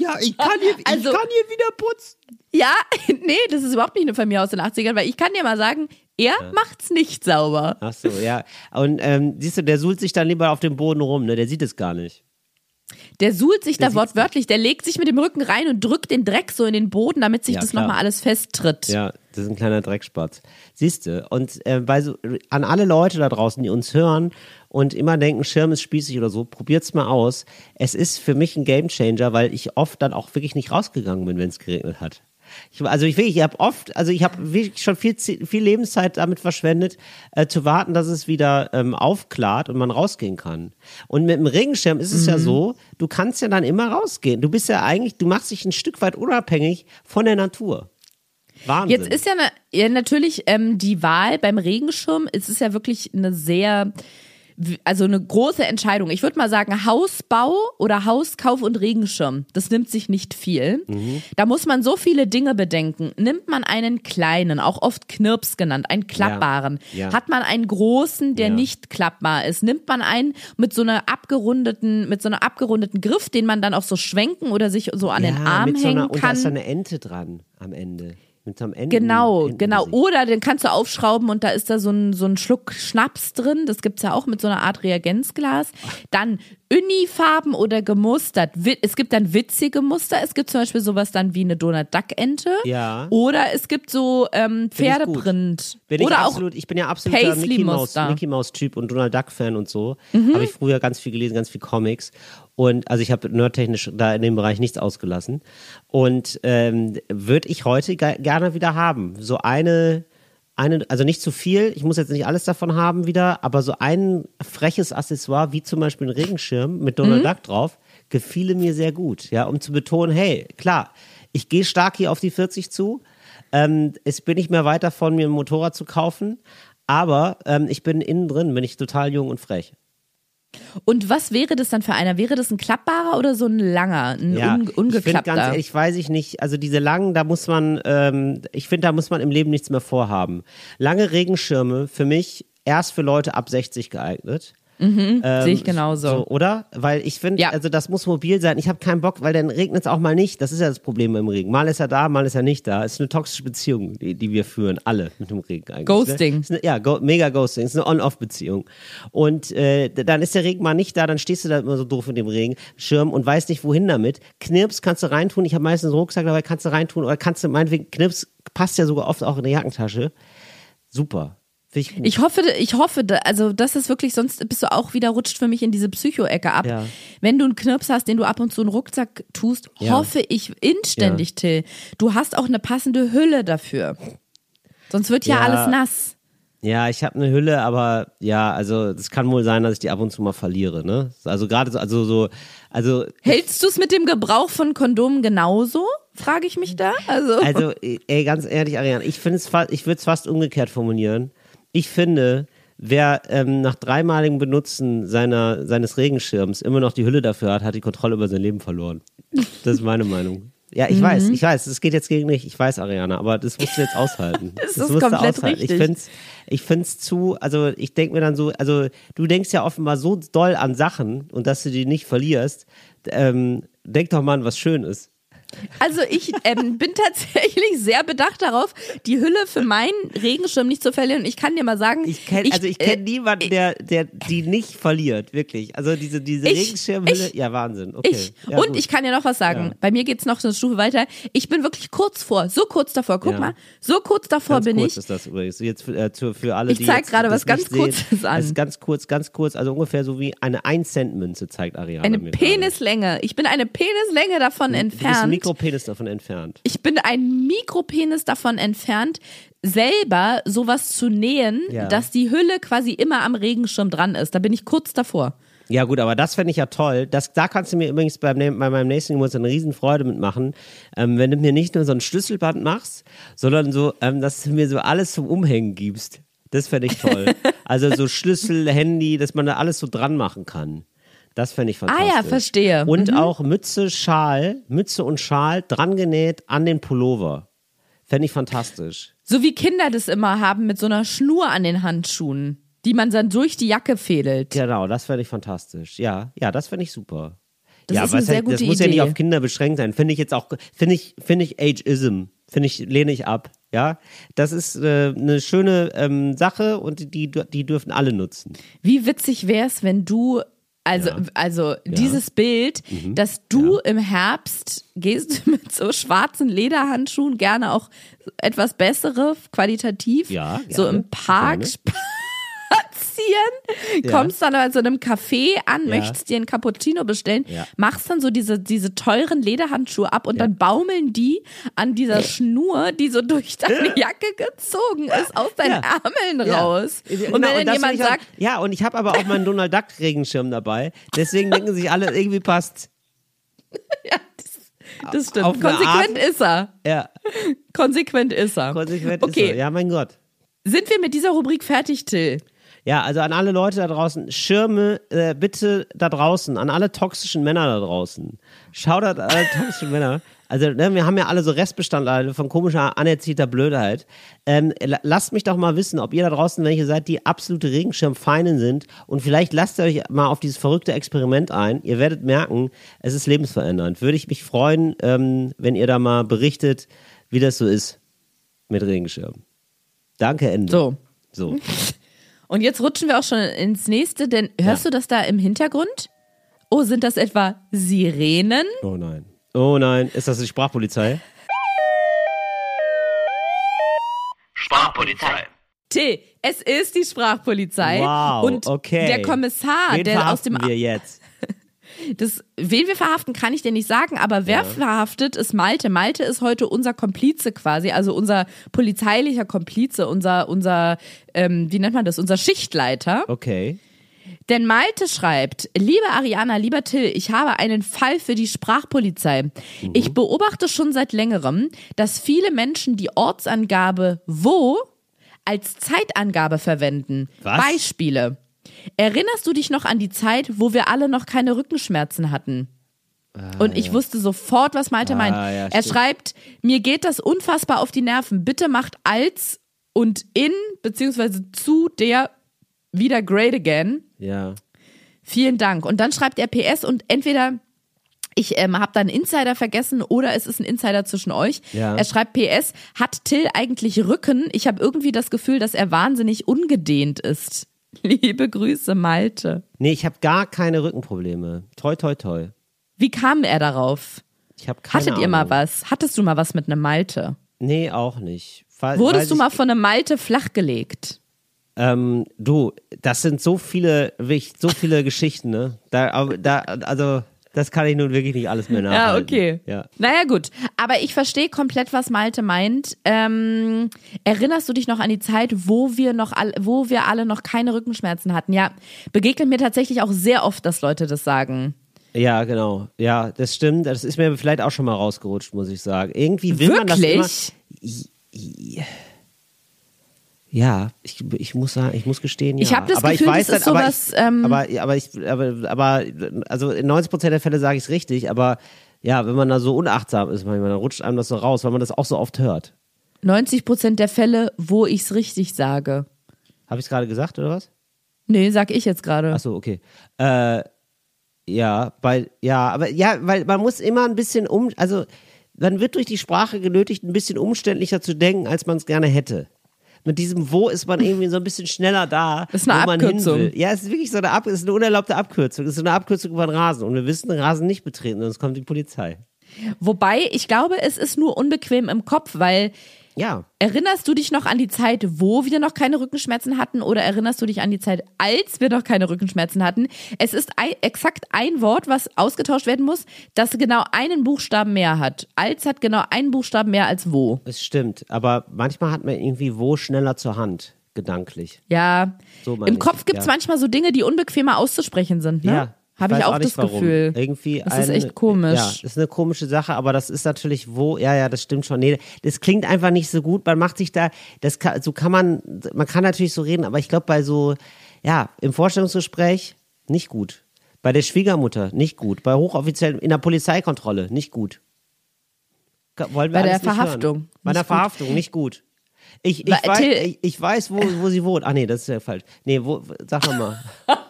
Ja, ich kann hier, Also- ich kann hier wieder putzen. Ja, nee, das ist überhaupt nicht eine Familie aus den 80ern, weil ich kann dir mal sagen, er macht's nicht sauber. Ach so, ja. Und ähm, siehst du, der suhlt sich dann lieber auf dem Boden rum, ne? Der sieht es gar nicht. Der suhlt sich da sieht's wortwörtlich, der legt sich mit dem Rücken rein und drückt den Dreck so in den Boden, damit sich Ja, das nochmal alles festtritt. Ja, das ist ein kleiner Dreckspatz. Siehst du, und äh, bei so, an alle Leute da draußen, die uns hören und immer denken, Schirm ist spießig oder so, probiert's mal aus. Es ist für mich ein Gamechanger, weil ich oft dann auch wirklich nicht rausgegangen bin, wenn es geregnet hat. Ich, also ich wirklich, ich habe oft, also ich habe wirklich schon viel, viel Lebenszeit damit verschwendet, äh, zu warten, dass es wieder ähm, aufklart und man rausgehen kann. Und mit dem Regenschirm ist es mhm. ja so, du kannst ja dann immer rausgehen. Du bist ja eigentlich, du machst dich ein Stück weit unabhängig von der Natur. Wahnsinn. Jetzt ist ja, ne, ja natürlich ähm, die Wahl beim Regenschirm, es ist ja wirklich eine sehr also eine große Entscheidung. Ich würde mal sagen, Hausbau oder Hauskauf und Regenschirm. Das nimmt sich nicht viel. Mhm. Da muss man so viele Dinge bedenken. Nimmt man einen kleinen, auch oft Knirps genannt, einen klappbaren. Ja. Ja. Hat man einen großen, der ja. nicht klappbar ist? Nimmt man einen mit so einer abgerundeten, mit so einer abgerundeten Griff, den man dann auch so schwenken oder sich so an den Arm hängen so einer, kann? Und da ist eine Ente dran am Ende. Mit am Ende. Genau, Enden genau. Oder den kannst du aufschrauben und da ist da so ein, so ein Schluck Schnaps drin. Das gibt's ja auch mit so einer Art Reagenzglas. Dann Unifarben oder gemustert. Es gibt dann witzige Muster. Es gibt zum Beispiel sowas dann wie eine Donald Duck Ente. Ja. Oder es gibt so ähm, Pferdeprint. Bin oder absolut, auch ich bin ja absoluter Mickey Mouse, Mickey Mouse Typ und Donald Duck Fan und so. Mhm. Habe ich früher ganz viel gelesen, ganz viel Comics. Und also ich habe nerdtechnisch da in dem Bereich nichts ausgelassen. Und ähm, würde ich heute gerne wieder haben. So eine eine, also nicht zu viel, ich muss jetzt nicht alles davon haben wieder, aber so ein freches Accessoire, wie zum Beispiel ein Regenschirm mit Donald mhm. Duck drauf, gefiele mir sehr gut, ja, um zu betonen, hey, klar, ich gehe stark hier auf die 40 zu, ähm, es bin nicht mehr weit davon, mir ein Motorrad zu kaufen, aber ähm, ich bin innen drin, bin ich total jung und frech. Und was wäre das dann für einer? Wäre das ein klappbarer oder so ein langer, ein ja, un ungeklappter? Ich ganz ehrlich, weiß ich nicht. Also diese langen, da muss man, ähm, ich finde, da muss man im Leben nichts mehr vorhaben. Lange Regenschirme für mich erst für Leute ab 60 geeignet. Mhm, ähm, Sehe ich genauso. So, oder? Weil ich finde, ja. also das muss mobil sein. Ich habe keinen Bock, weil dann regnet es auch mal nicht. Das ist ja das Problem im Regen. Mal ist er da, mal ist er nicht da. Es ist eine toxische Beziehung, die, die wir führen, alle mit dem Regen eigentlich. Ne? Ghosting. Ne? Eine, ja, go, mega Ghosting. Es ist eine On-Off-Beziehung. Und äh, dann ist der Regen mal nicht da, dann stehst du da immer so doof in dem Regenschirm und weißt nicht, wohin damit. Knirps kannst du reintun. Ich habe meistens einen Rucksack dabei, kannst du reintun. Oder kannst du meinetwegen, Knirps passt ja sogar oft auch in der Jackentasche. Super. Ich, ich, hoffe, ich hoffe, also das ist wirklich, sonst bist du auch wieder rutscht für mich in diese Psycho-Ecke ab. Ja. Wenn du einen Knirps hast, den du ab und zu in den Rucksack tust, ja. hoffe ich inständig, ja. Till, du hast auch eine passende Hülle dafür. Sonst wird ja, alles nass. Ja, ich habe eine Hülle, aber ja, also es kann wohl sein, dass ich die ab und zu mal verliere, ne? Also gerade so, also so, also. Hältst du es mit dem Gebrauch von Kondomen genauso? Frage ich mich da. Also, also ey, ganz ehrlich, Ariane, ich finde es ich würde es fast umgekehrt formulieren ich finde, wer ähm, nach dreimaligem Benutzen seiner, seines Regenschirms immer noch die Hülle dafür hat, hat die Kontrolle über sein Leben verloren. Das ist meine Meinung. Ja, ich mhm. weiß, ich weiß, es geht jetzt gegen mich, ich weiß, Ariana, aber das musst du jetzt aushalten. das, das ist komplett aushalten. richtig. Ich finde es ich find's zu, also ich denke mir dann so, also du denkst ja offenbar so doll an Sachen und dass du die nicht verlierst, ähm, denk doch mal an was Schönes. Also ich ähm, bin tatsächlich sehr bedacht darauf, die Hülle für meinen Regenschirm nicht zu verlieren. Ich kann dir mal sagen, ich kenn, also ich kenne äh, niemanden, der, der die nicht verliert, wirklich. Also diese diese ich, Regenschirmhülle, ich, ja Wahnsinn. Okay. Ich, ja, und gut. ich kann dir noch was sagen. Ja. Bei mir geht's noch so eine Stufe weiter. Ich bin wirklich kurz vor, so kurz davor. Guck ja. mal, so kurz davor ganz bin kurz ich. ist das übrigens jetzt für, äh, für alle, ich zeig gerade was ganz kurzes an. ist ganz kurz, ganz kurz, also ungefähr so wie eine 1 Cent Münze zeigt Ariana Eine Penislänge. Ich bin eine Penislänge davon entfernt. Mikropenis davon entfernt. Ich bin ein Mikropenis davon entfernt, selber sowas zu nähen, ja. dass die Hülle quasi immer am Regenschirm dran ist. Da bin ich kurz davor. Ja gut, aber das fände ich ja toll. Das, da kannst du mir übrigens beim, bei meinem nächsten Geburtstag eine Riesenfreude mitmachen, ähm, wenn du mir nicht nur so ein Schlüsselband machst, sondern so, ähm, dass du mir so alles zum Umhängen gibst. Das fände ich toll. also so Schlüssel, Handy, dass man da alles so dran machen kann. Das fände ich fantastisch. Ah ja, verstehe. Und mhm. auch Mütze, Schal, Mütze und Schal dran genäht an den Pullover. Fände ich fantastisch. So wie Kinder das immer haben mit so einer Schnur an den Handschuhen, die man dann durch die Jacke fädelt. Genau, das fände ich fantastisch. Ja, ja, das fände ich super. Das ja, ist eine sehr halt, gute das muss Idee. ja nicht auf Kinder beschränkt sein. Finde ich jetzt auch, finde ich, finde ich Ageism. Finde ich, lehne ich ab. Ja, das ist äh, eine schöne ähm, Sache und die, die dürfen alle nutzen. Wie witzig wäre es, wenn du also, ja. also dieses Bild, mhm. dass du ja. im Herbst gehst mit so schwarzen Lederhandschuhen, gerne auch etwas bessere, qualitativ, ja, so im Park ja. kommst dann an so einem Café an, möchtest dir einen Cappuccino bestellen, machst dann so diese, diese teuren Lederhandschuhe ab und dann baumeln die an dieser Schnur, die so durch deine Jacke gezogen ist, aus deinen Ärmeln raus. Und genau, wenn dann jemand sagt, ja, und ich habe aber auch meinen Donald Duck Regenschirm dabei, deswegen denken sich alle, irgendwie passt. ja, das, das stimmt. Konsequent ist er. Ja. Konsequent ist er. Konsequent okay. ist er. Ja, mein Gott. Sind wir mit dieser Rubrik fertig, Till? Ja, also an alle Leute da draußen, Schirme äh, bitte da draußen, an alle toxischen Männer da draußen. Schaut an alle toxischen Männer. Also ne, wir haben ja alle so Restbestandteile von komischer, anerzieher Blödheit. Ähm, lasst mich doch mal wissen, ob ihr da draußen welche seid, die absolute Regenschirmfeinen sind. Und vielleicht lasst ihr euch mal auf dieses verrückte Experiment ein. Ihr werdet merken, es ist lebensverändernd. Würde ich mich freuen, ähm, wenn ihr da mal berichtet, wie das so ist mit Regenschirmen. Danke, Ende. So. So. Und jetzt rutschen wir auch schon ins nächste, denn hörst ja. du das da im Hintergrund? Oh, sind das etwa Sirenen? Oh nein. Oh nein, ist das die Sprachpolizei? Sprachpolizei. T, es ist die Sprachpolizei. Wow, und okay. der Kommissar, Wen der aus dem wir jetzt? Das, wen wir verhaften, kann ich dir nicht sagen, aber wer ja. verhaftet, ist Malte. Malte ist heute unser Komplize quasi, also unser polizeilicher Komplize, unser, unser, ähm, wie nennt man das, unser Schichtleiter. Okay. Denn Malte schreibt, liebe Ariana, lieber Till, ich habe einen Fall für die Sprachpolizei. Mhm. Ich beobachte schon seit längerem, dass viele Menschen die Ortsangabe wo als Zeitangabe verwenden. Was? Beispiele. Erinnerst du dich noch an die Zeit, wo wir alle noch keine Rückenschmerzen hatten? Ah, und ich ja. wusste sofort, was Malte ah, meint. Ja, er schreibt, mir geht das unfassbar auf die Nerven. Bitte macht als und in beziehungsweise zu der wieder great again. Ja. Vielen Dank. Und dann schreibt er PS und entweder ich ähm, habe da einen Insider vergessen oder es ist ein Insider zwischen euch. Ja. Er schreibt PS, hat Till eigentlich Rücken? Ich habe irgendwie das Gefühl, dass er wahnsinnig ungedehnt ist. Liebe Grüße, Malte. Nee, ich habe gar keine Rückenprobleme. Toi, toi, toi. Wie kam er darauf? Ich habe keine Hattet Ahnung. ihr mal was? Hattest du mal was mit einem Malte? Nee, auch nicht. Fall, Wurdest du mal von einem Malte flachgelegt? Ähm, du, das sind so viele, so viele Geschichten, ne? Da, da, also das kann ich nun wirklich nicht alles mehr nachhalten. Ja, okay. Ja. Naja, gut. Aber ich verstehe komplett, was Malte meint. Ähm, erinnerst du dich noch an die Zeit, wo wir noch all, wo wir alle noch keine Rückenschmerzen hatten? Ja, begegnet mir tatsächlich auch sehr oft, dass Leute das sagen. Ja, genau. Ja, das stimmt. Das ist mir vielleicht auch schon mal rausgerutscht, muss ich sagen. Irgendwie will Wirklich? man das immer. Ja, ich, ich muss sagen, ich muss gestehen, ja. Ich habe das aber Gefühl, ich weiß das ist sowas. Aber, ähm, aber, aber, ich, aber, aber, also in 90 Prozent der Fälle sage ich es richtig, aber ja, wenn man da so unachtsam ist, manchmal, dann rutscht einem das so raus, weil man das auch so oft hört. 90 Prozent der Fälle, wo ich es richtig sage. Habe ich es gerade gesagt oder was? Nee, sag ich jetzt gerade. Ach so, okay. Äh, ja, bei, ja, aber ja, weil man muss immer ein bisschen um, also man wird durch die Sprache genötigt, ein bisschen umständlicher zu denken, als man es gerne hätte mit diesem Wo ist man irgendwie so ein bisschen schneller da, das ist eine wo Abkürzung. man hin will. Ja, es ist wirklich so eine, Ab ist eine unerlaubte Abkürzung. Es ist eine Abkürzung über den Rasen. Und wir wissen, den Rasen nicht betreten, sonst kommt die Polizei. Wobei, ich glaube, es ist nur unbequem im Kopf, weil ja. Erinnerst du dich noch an die Zeit, wo wir noch keine Rückenschmerzen hatten oder erinnerst du dich an die Zeit, als wir noch keine Rückenschmerzen hatten? Es ist ein, exakt ein Wort, was ausgetauscht werden muss, das genau einen Buchstaben mehr hat. Als hat genau einen Buchstaben mehr als wo. Es stimmt, aber manchmal hat man irgendwie wo schneller zur Hand, gedanklich. Ja, so im Kopf gibt es ja. manchmal so Dinge, die unbequemer auszusprechen sind. Ne? Ja, habe ich auch, auch das warum. Gefühl. Irgendwie das ein, ist echt komisch. Ja, das ist eine komische Sache, aber das ist natürlich wo, ja, ja, das stimmt schon. Nee, das klingt einfach nicht so gut. Man macht sich da, das kann, so kann man, man kann natürlich so reden, aber ich glaube bei so, ja, im Vorstellungsgespräch nicht gut. Bei der Schwiegermutter nicht gut. Bei Hochoffiziellen in der Polizeikontrolle nicht gut. Wollen wir bei der Verhaftung. Bei der Verhaftung nicht gut. Ich, ich, weiß, ich, ich, weiß, wo, wo sie wohnt. Ah nee, das ist ja falsch. Nee, wo, sag mal.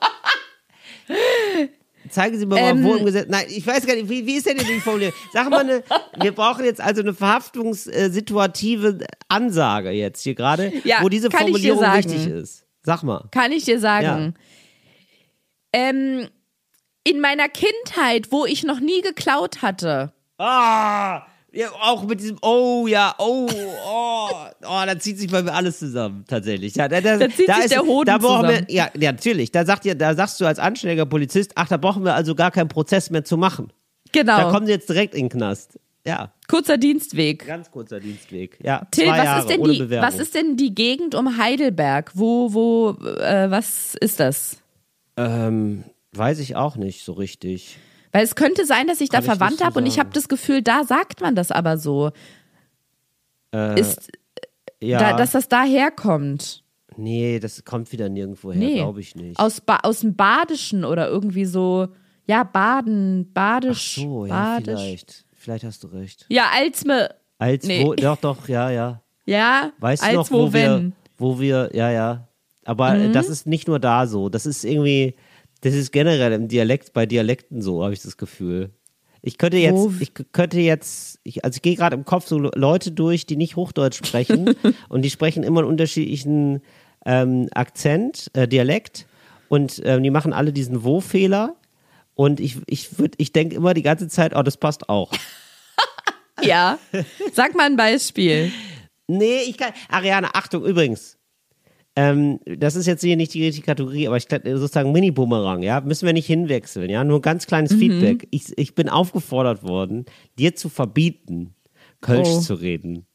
Zeigen Sie mir ähm, mal, wo im Gesetz. Nein, ich weiß gar nicht, wie, wie ist denn die Formulierung? Sagen wir eine, wir brauchen jetzt also eine verhaftungssituative Ansage jetzt hier gerade, ja, wo diese Formulierung wichtig ist. Sag mal. Kann ich dir sagen. Ja. Ähm, in meiner Kindheit, wo ich noch nie geklaut hatte. Ah! Ja, auch mit diesem Oh, ja, oh, oh, oh, da zieht sich bei mir alles zusammen, tatsächlich. Ja, da, da, da zieht da sich ist, der Hoden da zusammen. Wir, ja, ja, natürlich. Da, sagt ihr, da sagst du als anständiger Polizist, ach, da brauchen wir also gar keinen Prozess mehr zu machen. Genau. Da kommen sie jetzt direkt in den Knast. Ja. Kurzer Dienstweg. Ganz kurzer Dienstweg. Ja. Till, was, Jahre, ist denn die, was ist denn die Gegend um Heidelberg? Wo, wo, äh, was ist das? Ähm, weiß ich auch nicht so richtig. Weil es könnte sein, dass ich Kann da verwandt habe und ich habe das Gefühl, da sagt man das aber so. Äh, ist, ja. Da, dass das daherkommt. Nee, das kommt wieder nirgendwo her, nee. glaube ich nicht. Aus, ba aus dem Badischen oder irgendwie so, ja, Baden, Badisch. Ach so, ja, Badisch. vielleicht. Vielleicht hast du recht. Ja, als me. Als nee. wo, doch, doch, ja, ja. Ja, weißt als du noch, wo, wo wenn. wir, wo wir, ja, ja. Aber mhm. das ist nicht nur da so. Das ist irgendwie, das ist generell im Dialekt, bei Dialekten so, habe ich das Gefühl. Ich könnte jetzt, Wo? ich könnte jetzt, ich, also ich gehe gerade im Kopf so Leute durch, die nicht Hochdeutsch sprechen und die sprechen immer einen unterschiedlichen ähm, Akzent, äh, Dialekt und ähm, die machen alle diesen Wo-Fehler und ich, ich ich denke immer die ganze Zeit, oh, das passt auch. ja, sag mal ein Beispiel. Nee, ich kann, Ariane, Achtung, übrigens, ähm, das ist jetzt hier nicht die richtige Kategorie, aber ich sozusagen Mini-Bumerang, ja, müssen wir nicht hinwechseln, ja, nur ganz kleines mhm. Feedback. Ich, ich bin aufgefordert worden, dir zu verbieten, Kölsch oh. zu reden.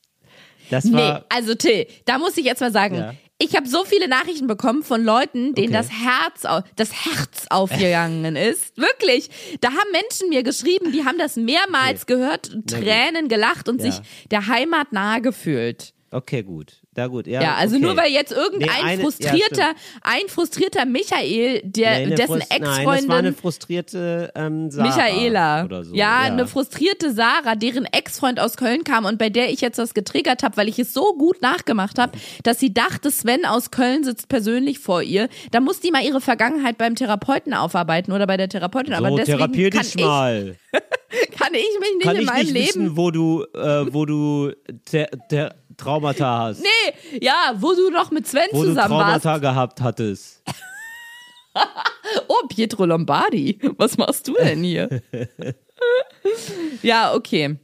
Das war, nee, also Till, da muss ich jetzt mal sagen, ja. ich habe so viele Nachrichten bekommen von Leuten, denen okay. das Herz das Herz aufgegangen ist. Wirklich. Da haben Menschen mir geschrieben, die haben das mehrmals okay. gehört, Tränen gelacht und ja. sich der Heimat nahe gefühlt. Okay, gut. Da gut, ja. Ja, also okay. nur weil jetzt irgendein nee, eine, frustrierter, ja, ein frustrierter Michael, der, nee, dessen Ex-Freundin. Nein, das war eine frustrierte ähm, Sarah Michaela. Oder so. Ja, ja, eine frustrierte Sarah, deren Ex-Freund aus Köln kam und bei der ich jetzt was getriggert habe, weil ich es so gut nachgemacht habe, dass sie dachte, Sven aus Köln sitzt persönlich vor ihr. Da muss die mal ihre Vergangenheit beim Therapeuten aufarbeiten oder bei der Therapeutin. So, Aber deswegen therapier kann dich mal. kann ich mich nicht kann in meinem nicht Leben. Wissen, wo du, äh, wo du ter, ter, Traumata hast. Nee, ja, wo du noch mit Sven wo zusammen du Traumata warst. gehabt hattest. oh, Pietro Lombardi, was machst du denn hier? ja, okay.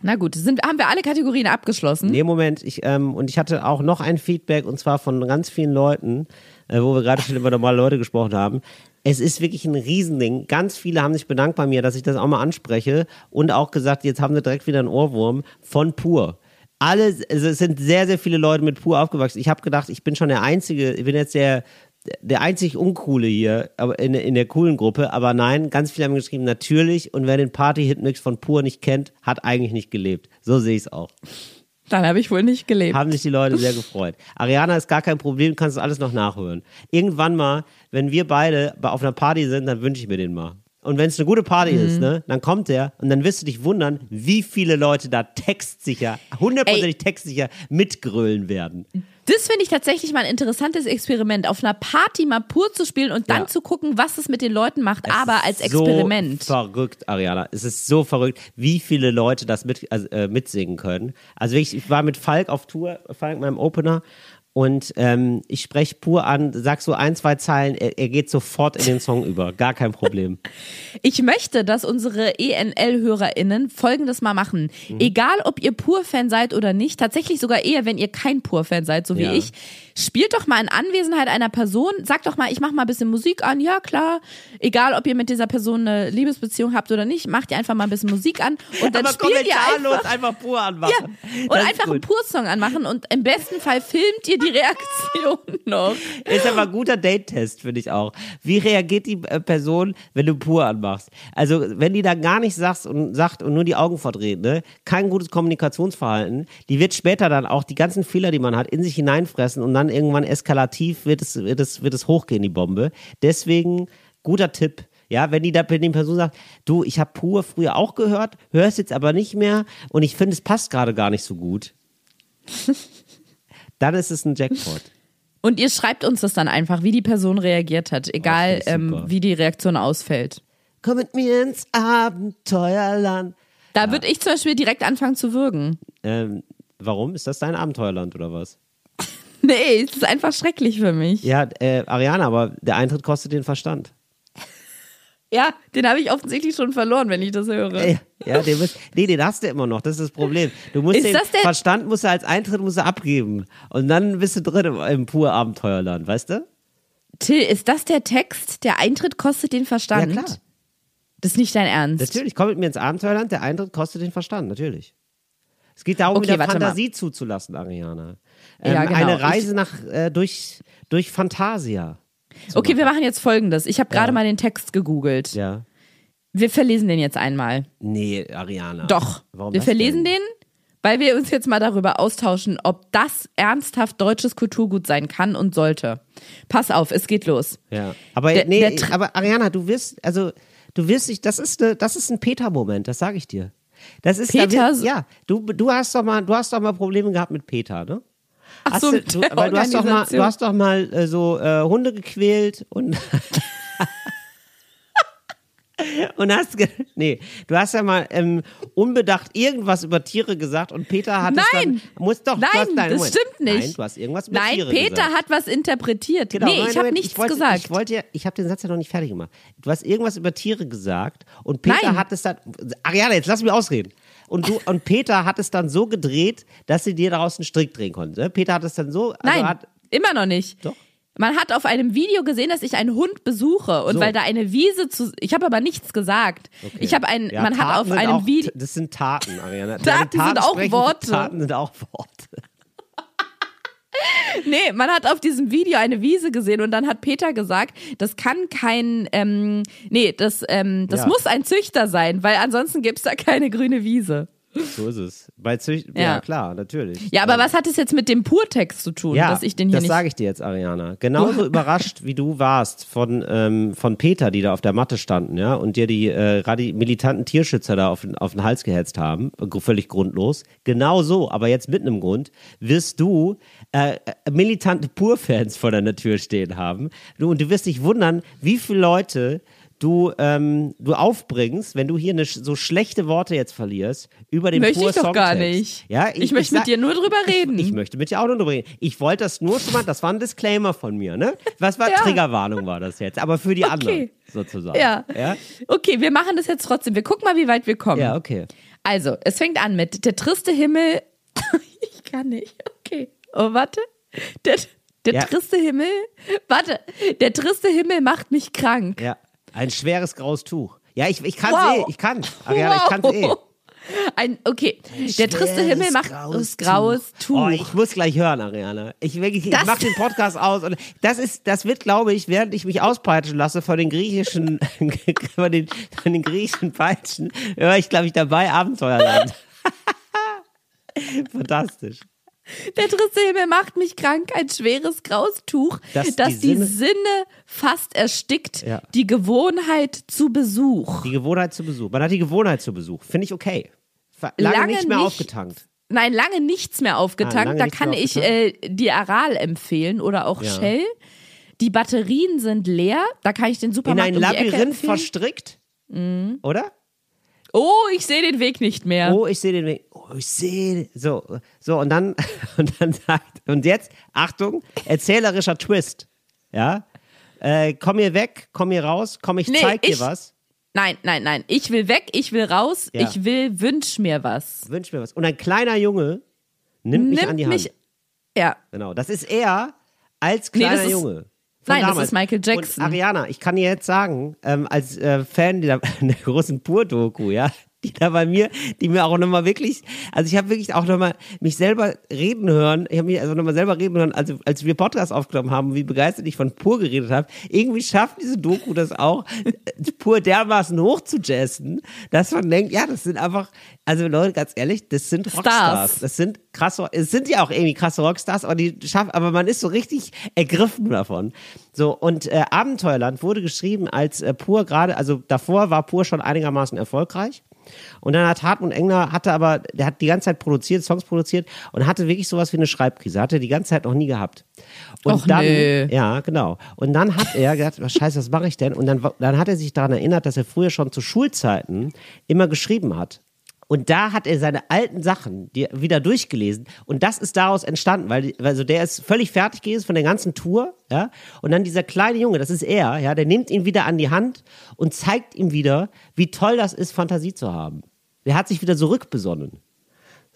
Na gut, sind, haben wir alle Kategorien abgeschlossen? Nee, Moment. Ich, ähm, und ich hatte auch noch ein Feedback und zwar von ganz vielen Leuten, äh, wo wir gerade schon über normale Leute gesprochen haben. Es ist wirklich ein Riesending. Ganz viele haben sich bedankt bei mir, dass ich das auch mal anspreche und auch gesagt, jetzt haben wir direkt wieder einen Ohrwurm von Pur. Alle, also es sind sehr, sehr viele Leute mit Pur aufgewachsen. Ich habe gedacht, ich bin schon der Einzige, ich bin jetzt der, der einzig Uncoole hier in, in der coolen Gruppe. Aber nein, ganz viele haben geschrieben, natürlich. Und wer den Party-Hitmix von Pur nicht kennt, hat eigentlich nicht gelebt. So sehe ich es auch. Dann habe ich wohl nicht gelebt. Haben sich die Leute sehr gefreut. Ariana ist gar kein Problem, du kannst das alles noch nachhören. Irgendwann mal, wenn wir beide auf einer Party sind, dann wünsche ich mir den mal. Und wenn es eine gute Party mhm. ist, ne, dann kommt der und dann wirst du dich wundern, wie viele Leute da textsicher, hundertprozentig textsicher mitgrölen werden. Das finde ich tatsächlich mal ein interessantes Experiment, auf einer Party mal pur zu spielen und dann ja. zu gucken, was es mit den Leuten macht, es aber als Experiment. So verrückt, Ariana. Es ist so verrückt, wie viele Leute das mit, also, äh, mitsingen können. Also ich, ich war mit Falk auf Tour, Falk meinem Opener und ähm, ich spreche pur an, sag so ein, zwei Zeilen, er, er, geht sofort in den Song über. Gar kein Problem. Ich möchte, dass unsere ENL-HörerInnen folgendes mal machen. Mhm. Egal, ob ihr Pur-Fan seid oder nicht, tatsächlich sogar eher, wenn ihr kein Pur-Fan seid, so wie ja. ich, spielt doch mal in Anwesenheit einer Person, sagt doch mal, ich mach mal ein bisschen Musik an, ja klar. Egal, ob ihr mit dieser Person eine Liebesbeziehung habt oder nicht, macht ihr einfach mal ein bisschen Musik an und dann Aber spielt ihr einfach, einfach pur anmachen. Ja, und einfach einen Pur-Song anmachen und im besten Fall filmt ihr die Reaktion noch. Ist aber ein guter Date-Test, finde ich auch. Wie reagiert die äh, Person, wenn du pur anmachst? Also, wenn die da gar nichts sagst und sagt und nur die Augen verdreht, ne? Kein gutes Kommunikationsverhalten. Die wird später dann auch die ganzen Fehler, die man hat, in sich hineinfressen und dann irgendwann eskalativ wird es, wird es, wird es hochgehen, die Bombe. Deswegen, guter Tipp. Ja, wenn die da wenn die Person sagt, du, ich habe pur früher auch gehört, hörst jetzt aber nicht mehr und ich finde, es passt gerade gar nicht so gut. dann ist es ein Jackpot. Und ihr schreibt uns das dann einfach, wie die Person reagiert hat, egal ähm, wie die Reaktion ausfällt. Komm mit mir ins Abenteuerland. Da ja. würde ich zum Beispiel direkt anfangen zu würgen. Ähm, warum? Ist das dein Abenteuerland oder was? nee, es ist einfach schrecklich für mich. Ja, äh, Ariana, aber der Eintritt kostet den Verstand. Ja, den habe ich offensichtlich schon verloren, wenn ich das höre. Ja, ja den, musst, nee, den hast du immer noch, das ist das Problem. Du musst Ist den Verstand musst du als Eintritt musst du abgeben. Und dann bist du drin im, im pur Abenteuerland, weißt du? Till, ist das der Text? Der Eintritt kostet den Verstand? Ja, klar. Das ist nicht dein Ernst. Natürlich, komm mit mir ins Abenteuerland, der Eintritt kostet den Verstand, natürlich. Es geht darum, Okay, wieder Fantasie zuzulassen, Ariana. Ähm, Ja, genau. Eine Reise nach, äh, durch, durch Fantasia. Okay, wir machen jetzt folgendes. Ich habe gerade mal den Text gegoogelt. Ja. Wir verlesen den jetzt einmal. Nee, Ariana. Doch. Warum wir verlesen denn? den, weil wir uns jetzt mal darüber austauschen, ob das ernsthaft deutsches Kulturgut sein kann und sollte. Pass auf, es geht los. Ja. Aber, Der- nee, der aber Ariana, du wirst, also, du wirst dich, das ist, ne, das ist ein Peter-Moment, das sage ich dir. Das ist, da Peter- wird, ja, du, du hast doch mal, du hast doch mal Probleme gehabt mit Peter, ne? Hast so, du, mit weil du hast doch mal, du hast doch mal äh, so äh, Hunde gequält und und hast nee, du hast ja mal ähm, unbedacht irgendwas über Tiere gesagt und Peter hat es Nein! dann muss doch Nein, nein, das Moment. stimmt nicht. Nein, du hast irgendwas über Nein, Tiere Peter gesagt. hat was interpretiert. Genau, nee, nein, ich habe nichts wollte, gesagt. Ich wollte ja, ich habe den Satz ja noch nicht fertig gemacht. Du hast irgendwas über Tiere gesagt und Peter Nein. hat es dann. Ariane, jetzt lass mich ausreden. Und du und Peter hat es dann so gedreht, dass sie dir daraus einen Strick drehen konnte. ne? Peter hat es dann so. Also Nein, Hat, immer noch nicht. Doch. Man hat auf einem Video gesehen, dass ich einen Hund besuche und So. weil da eine Wiese zu. Ich habe aber nichts gesagt. Ich habe ein. ja, man hat Taten auf sind einem Video. Das sind Taten, Ariane. Taten Während sind auch Worte. Taten sind auch Worte. Nee, man hat auf diesem Video eine Wiese gesehen und dann hat Peter gesagt, das kann kein, ähm, nee, das, ähm, das Ja. muss ein Züchter sein, weil ansonsten gibt's da keine grüne Wiese. So ist es. Bei Zücht ja. Ja. klar, natürlich. Ja, aber was hat es jetzt mit dem Purtext zu tun, Ja, dass ich den hier das nicht. sage ich dir jetzt, Ariana. Genauso überrascht, wie du warst von, ähm, von Peter, die da auf der Matte standen, ja, und dir die äh, militanten Tierschützer da auf, den- auf den Hals gehetzt haben, gr- völlig grundlos. Genau so, aber jetzt mit einem Grund, wirst du äh, äh, militante Pur-Fans vor deiner Tür stehen haben. Du, und du wirst dich wundern, wie viele Leute du, ähm, du aufbringst, wenn du hier eine, so schlechte Worte jetzt verlierst über den Möchte ich doch gar nicht. Ja, Ich möchte mit sag- dir nur drüber reden. Ich, ich möchte mit dir auch nur drüber reden. Ich wollte das nur schon mal, das war ein Disclaimer von mir, ne? Was war Ja. Triggerwarnung war das jetzt, aber für die anderen Okay. sozusagen. Ja. Ja, Okay, wir machen das jetzt trotzdem. Wir gucken mal, wie weit wir kommen. ja okay. Also, es fängt an mit der triste Himmel. ich kann nicht. Okay. Oh, warte. Der, der Ja. triste Himmel. Warte. Der triste Himmel macht mich krank. Ja. Ein schweres graues Tuch. Ja, ich, ich kann Wow. eh, ich kann. Ariana, ich kann eh. Ein, okay. Der triste Himmel macht graues graues Tuch. Oh, ich muss gleich hören, Ariana. Ich, ich Das- mach den Podcast aus und das ist, das wird, glaube ich, während ich mich auspeitschen lasse von den griechischen, von den, von den griechischen Peitschen, höre ich, glaube ich, dabei Abenteuerland. Fantastisch. Der triste Himmel macht mich krank, ein schweres graues Tuch, Das das, die die, Sinne- Sinne, fast erstickt, Ja. die Gewohnheit zu Besuch. Die Gewohnheit zu Besuch. Man hat die Gewohnheit zu Besuch. Finde ich okay. Lange, Lange nicht mehr nicht- aufgetankt. Nein, lange nichts mehr Ah, aufgetankt. lange da kann ich äh, die Aral empfehlen oder auch Ja. Shell. Die Batterien sind leer. Da kann ich den In Supermarkt ein um Labyrinth verstrickt. Mhm. Oder? Oh, ich sehe den Weg nicht mehr. Oh, ich sehe den Weg. Oh, ich sehe. So, so und dann und dann sagt und jetzt Achtung, erzählerischer Twist. Ja? Äh, komm hier weg, komm hier raus, komm, ich Nee, zeig dir ich- was. Nein, nein, nein. Ich will weg, ich will raus, Ja. ich will, wünsch mir was. Wünsch mir was. Und ein kleiner Junge nimmt mich Nimmt an die mich- Hand. Ja. Genau, das ist er als Nee, kleiner das ist- Junge. Von Nein, das damals. ist Michael Jackson. Und Ariana, ich kann dir jetzt sagen, ähm, als äh, Fan der, der großen Pur-Doku, ja, die da bei mir, die mir auch nochmal wirklich, also ich habe wirklich auch nochmal mich selber reden hören, ich habe mich also nochmal selber reden hören, also als wir Podcast aufgenommen haben, wie begeistert ich von Pur geredet habe, irgendwie schafft diese Doku das auch, Pur dermaßen hochzujazzen, dass man denkt, ja, das sind einfach, also Leute, ganz ehrlich, das sind Rockstars. Stars. Das sind krasse, es sind ja auch irgendwie krasse Rockstars, aber die schaffen, aber man ist so richtig ergriffen davon. So, und äh, Abenteuerland wurde geschrieben als äh, Pur gerade, also davor war Pur schon einigermaßen erfolgreich. Und dann hat Hartmut Engler, hatte aber, der hat die ganze Zeit produziert, Songs produziert und hatte wirklich sowas wie eine Schreibkrise. Hatte die ganze Zeit noch nie gehabt. Und Och, dann, nö. ja, genau. Und dann hat er gedacht, was scheiße, was mache ich denn? Und dann, dann hat er sich daran erinnert, dass er früher schon zu Schulzeiten immer geschrieben hat. Und da hat er seine alten Sachen wieder durchgelesen. Und das ist daraus entstanden, weil also der ist völlig fertig gewesen von der ganzen Tour, ja. Und dann dieser kleine Junge, das ist er, ja, der nimmt ihn wieder an die Hand und zeigt ihm wieder, wie toll das ist, Fantasie zu haben. Der hat sich wieder zurückbesonnen.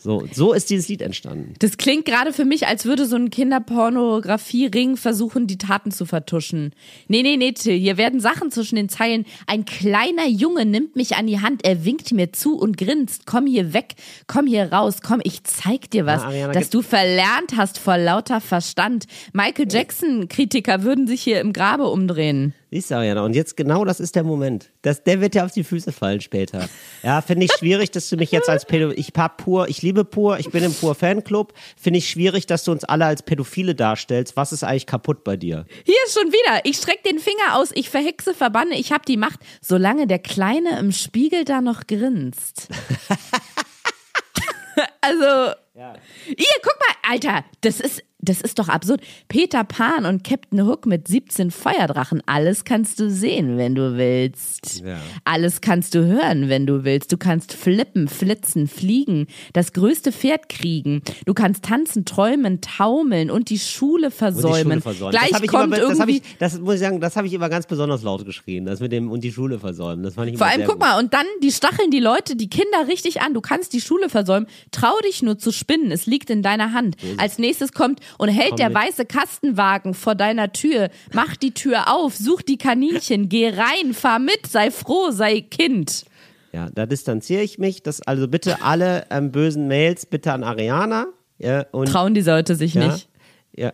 So, so ist dieses Lied entstanden. Das klingt gerade für mich, als würde so ein Kinderpornografie-Ring versuchen, die Taten zu vertuschen. Nee, nee, nee, Till, hier werden Sachen zwischen den Zeilen. Ein kleiner Junge nimmt mich an die Hand, er winkt mir zu und grinst. Komm hier weg, komm hier raus, komm, ich zeig dir was, Ariana, dass du verlernt hast vor lauter Verstand. Michael Jackson-Kritiker würden sich hier im Grabe umdrehen. Siehst du, Ariana, und jetzt genau das ist der Moment. Das, der wird dir auf die Füße fallen später. Ja, finde ich schwierig, dass du mich jetzt als Pädo, ich hab pur, ich liebe pur, ich bin im pur Fanclub. Finde ich schwierig, dass du uns alle als Pädophile darstellst. Was ist eigentlich kaputt bei dir? Hier ist schon wieder. Ich streck den Finger aus, ich verhexe, verbanne, ich hab die Macht, solange der Kleine im Spiegel da noch grinst. also, ja. Ihr, guck mal, Alter, das ist, das ist doch absurd. Peter Pan und Captain Hook mit 17 Feuerdrachen. Alles kannst du sehen, wenn du willst. Ja. Alles kannst du hören, wenn du willst. Du kannst flippen, flitzen, fliegen, das größte Pferd kriegen. Du kannst tanzen, träumen, taumeln und die Schule versäumen. Die Schule versäumen. Gleich das kommt immer, irgendwie. Ich, das muss ich sagen, das habe ich immer ganz besonders laut geschrien. Das mit dem und die Schule versäumen. Das fand ich Vor allem, guck gut. mal, und dann die stacheln die Leute, die Kinder richtig an. Du kannst die Schule versäumen. Trau dich nur zu spinnen. Es liegt in deiner Hand. Als nächstes kommt und hält Komm der mit. weiße Kastenwagen vor deiner Tür. Mach die Tür auf, such die Kaninchen, geh rein, fahr mit, sei froh, sei Kind. Ja, da distanziere ich mich. Das also bitte alle ähm, bösen Mails bitte an Ariana. Ja, und, trauen die Leute sich ja, nicht. Ja,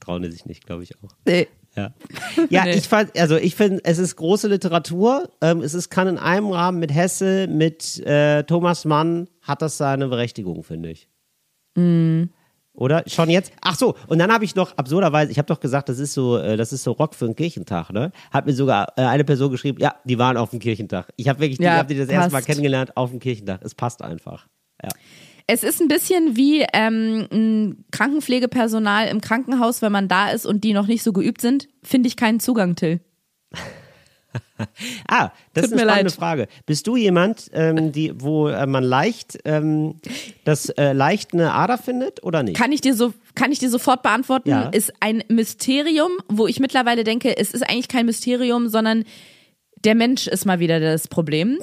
trauen die sich nicht, glaube ich auch. Nee. Ja, ja nee. ich fand, also ich finde, es ist große Literatur. Ähm, es ist, kann in einem Rahmen mit Hesse, mit äh, Thomas Mann, hat das seine Berechtigung, finde ich. Mhm. Oder schon jetzt? Ach so, und dann habe ich noch absurderweise, ich habe doch gesagt, das ist so, äh, das ist so Rock für einen Kirchentag, ne? Hat mir sogar äh, eine Person geschrieben, ja, die waren auf dem Kirchentag. Ich habe wirklich, ja, die, hab die das erste Mal kennengelernt auf dem Kirchentag. Es passt einfach. Ja. Es ist ein bisschen wie ähm, ein Krankenpflegepersonal im Krankenhaus, wenn man da ist und die noch nicht so geübt sind, finde ich keinen Zugang, Till. ah, das Tut ist eine leid. Frage. Bist du jemand, ähm, die, wo äh, man leicht ähm, das äh, leicht eine Ader findet oder nicht? Kann ich dir so kann ich dir sofort beantworten. Ja. Ist ein Mysterium, wo ich mittlerweile denke, es ist eigentlich kein Mysterium, sondern der Mensch ist mal wieder das Problem.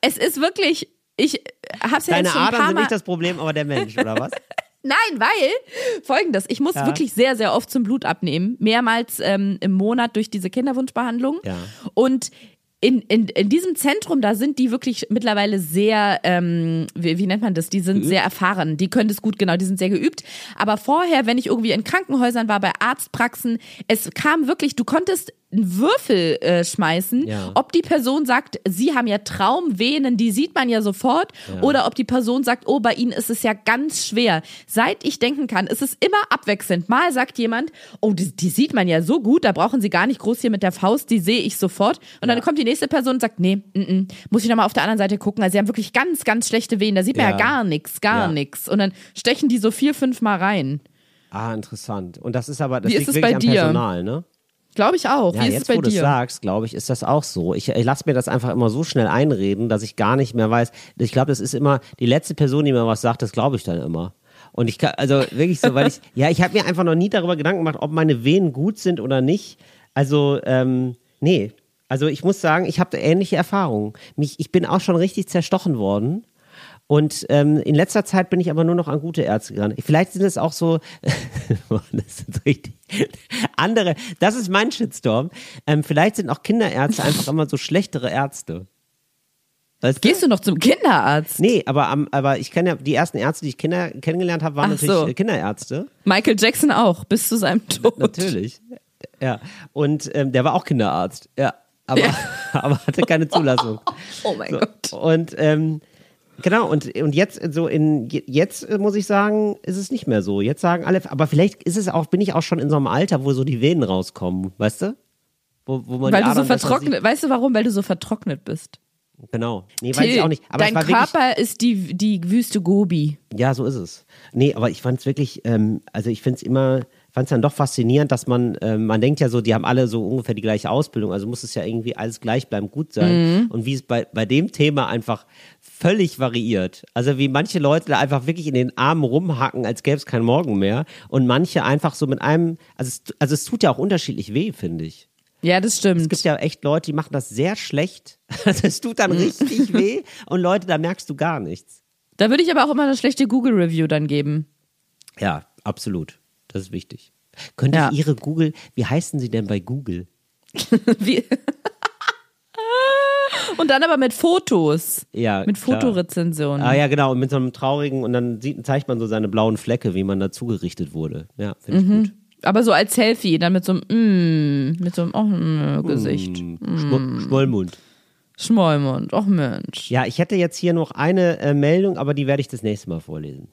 Es ist wirklich, ich hab's ja Deine jetzt schon ein Adern paar sind Mal nicht das Problem, aber der Mensch, oder was? Nein, weil folgendes, ich muss ja. wirklich sehr, sehr oft zum Blut abnehmen, mehrmals ähm, im Monat durch diese Kinderwunschbehandlung. Ja. Und in, in, in diesem Zentrum, da sind die wirklich mittlerweile sehr, ähm, wie, wie nennt man das? Die sind geübt? sehr erfahren. Die können das gut, genau, die sind sehr geübt. Aber vorher, wenn ich irgendwie in Krankenhäusern war, bei Arztpraxen, es kam wirklich, du konntest einen Würfel äh, schmeißen, ja. ob die Person sagt, sie haben ja Traumvenen, die sieht man ja sofort, ja. oder ob die Person sagt, oh, bei ihnen ist es ja ganz schwer. Seit ich denken kann, ist es immer abwechselnd. Mal sagt jemand, oh, die, die sieht man ja so gut, da brauchen sie gar nicht groß hier mit der Faust, die sehe ich sofort. Und ja. dann kommt die nächste Person und sagt, nee, n -n, muss ich nochmal auf der anderen Seite gucken. Also sie haben wirklich ganz, ganz schlechte Venen, da sieht man ja, gar nichts, gar nichts. Und dann stechen die so vier, fünf Mal rein. Ah, interessant. Und das ist aber, das Wie liegt ist wirklich bei am dir? Personal, ne? Glaube ich auch. Ja, Wie ist jetzt, es bei wo dir? du sagst, glaube ich, ist das auch so. Ich, ich lasse mir das einfach immer so schnell einreden, dass ich gar nicht mehr weiß. Ich glaube, das ist immer die letzte Person, die mir was sagt, das glaube ich dann immer. Und ich kann, also wirklich so, weil ich, ja, ich habe mir einfach noch nie darüber Gedanken gemacht, ob meine Venen gut sind oder nicht. Also, ähm, nee. Also ich muss sagen, ich habe ähnliche Erfahrungen. Mich, ich bin auch schon richtig zerstochen worden und ähm, in letzter Zeit bin ich aber nur noch an gute Ärzte gegangen. Vielleicht sind es auch so, das sind richtig andere, das ist mein Shitstorm. Ähm, vielleicht sind auch Kinderärzte einfach immer so schlechtere Ärzte. Weißt Gehst du? noch zum Kinderarzt? Nee, aber, aber ich kenne ja, die ersten Ärzte, die ich Kinder, kennengelernt habe, waren Ach natürlich so. Äh, Kinderärzte. Michael Jackson auch, bis zu seinem Tod. Natürlich. Ja. Und ähm, der war auch Kinderarzt. Ja. Aber, ja. aber hatte keine Zulassung. Oh mein so. Gott. Und ähm, Genau, und, und jetzt so in jetzt muss ich sagen, ist es nicht mehr so. Jetzt sagen alle, aber vielleicht ist es auch, bin ich auch schon in so einem Alter, wo so die Venen rauskommen, weißt du? Wo, wo man Weil du so vertrocknet, weißt du warum? Weil du so vertrocknet bist. Genau. Nee, Till, weiß ich auch nicht. Aber dein Körper wirklich, ist die, die Wüste Gobi. Ja, so ist es. Nee, aber ich fand es wirklich, ähm, also ich finde es immer, fand es dann doch faszinierend, dass man, äh, man denkt ja so, die haben alle so ungefähr die gleiche Ausbildung, also muss es ja irgendwie alles gleich bleiben, gut sein. Mhm. Und wie es bei, bei dem Thema einfach völlig variiert. Also wie manche Leute da einfach wirklich in den Armen rumhacken, als gäbe es keinen Morgen mehr. Und manche einfach so mit einem, also es, also es tut ja auch unterschiedlich weh, finde ich. Ja, das stimmt. Es gibt ja echt Leute, die machen das sehr schlecht. Also es tut dann richtig weh und Leute, da merkst du gar nichts. Da würde ich aber auch immer eine schlechte Google-Review dann geben. Ja, absolut. Das ist wichtig. Könnte ja. ich Ihre Google, wie heißen Sie denn bei Google? und dann aber mit Fotos. Ja. Mit Fotorezensionen. Ah ja, genau. Und mit so einem traurigen, und dann sieht, zeigt man so seine blauen Flecke, wie man dazu gerichtet wurde. Ja, finde ich mhm. gut. Aber so als Selfie, dann mit so einem, mm, mit so einem oh, mm, Gesicht. Mm. Mm. Schmollmund. Schmollmund, ach Mensch. Ja, ich hätte jetzt hier noch eine äh, Meldung, aber die werde ich das nächste Mal vorlesen.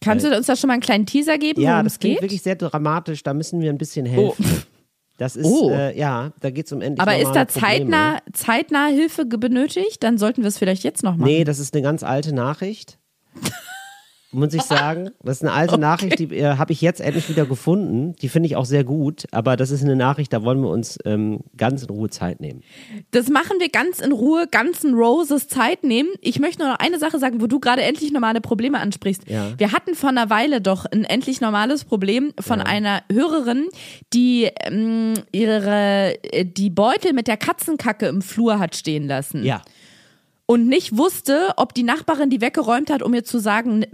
Kannst äh, du uns da schon mal einen kleinen Teaser geben? Ja, das klingt geht? wirklich sehr dramatisch, da müssen wir ein bisschen helfen. Oh. Das ist, oh. äh, ja, da geht es um endlich Aber ist da zeitnah, zeitnah Hilfe benötigt? Dann sollten wir es vielleicht jetzt noch machen. Nee, das ist eine ganz alte Nachricht muss ich sagen. Das ist eine alte okay. Nachricht, die äh, habe ich jetzt endlich wieder gefunden. Die finde ich auch sehr gut. Aber das ist eine Nachricht, da wollen wir uns ähm, ganz in Ruhe Zeit nehmen. Das machen wir ganz in Ruhe, ganzen Roses Zeit nehmen. Ich möchte nur noch eine Sache sagen, wo du gerade endlich normale Probleme ansprichst. Ja. Wir hatten vor einer Weile doch ein endlich normales Problem von ja. einer Hörerin, die ähm, ihre äh, die Beutel mit der Katzenkacke im Flur hat stehen lassen. Ja und nicht wusste, ob die Nachbarin die weggeräumt hat, um ihr zu sagen,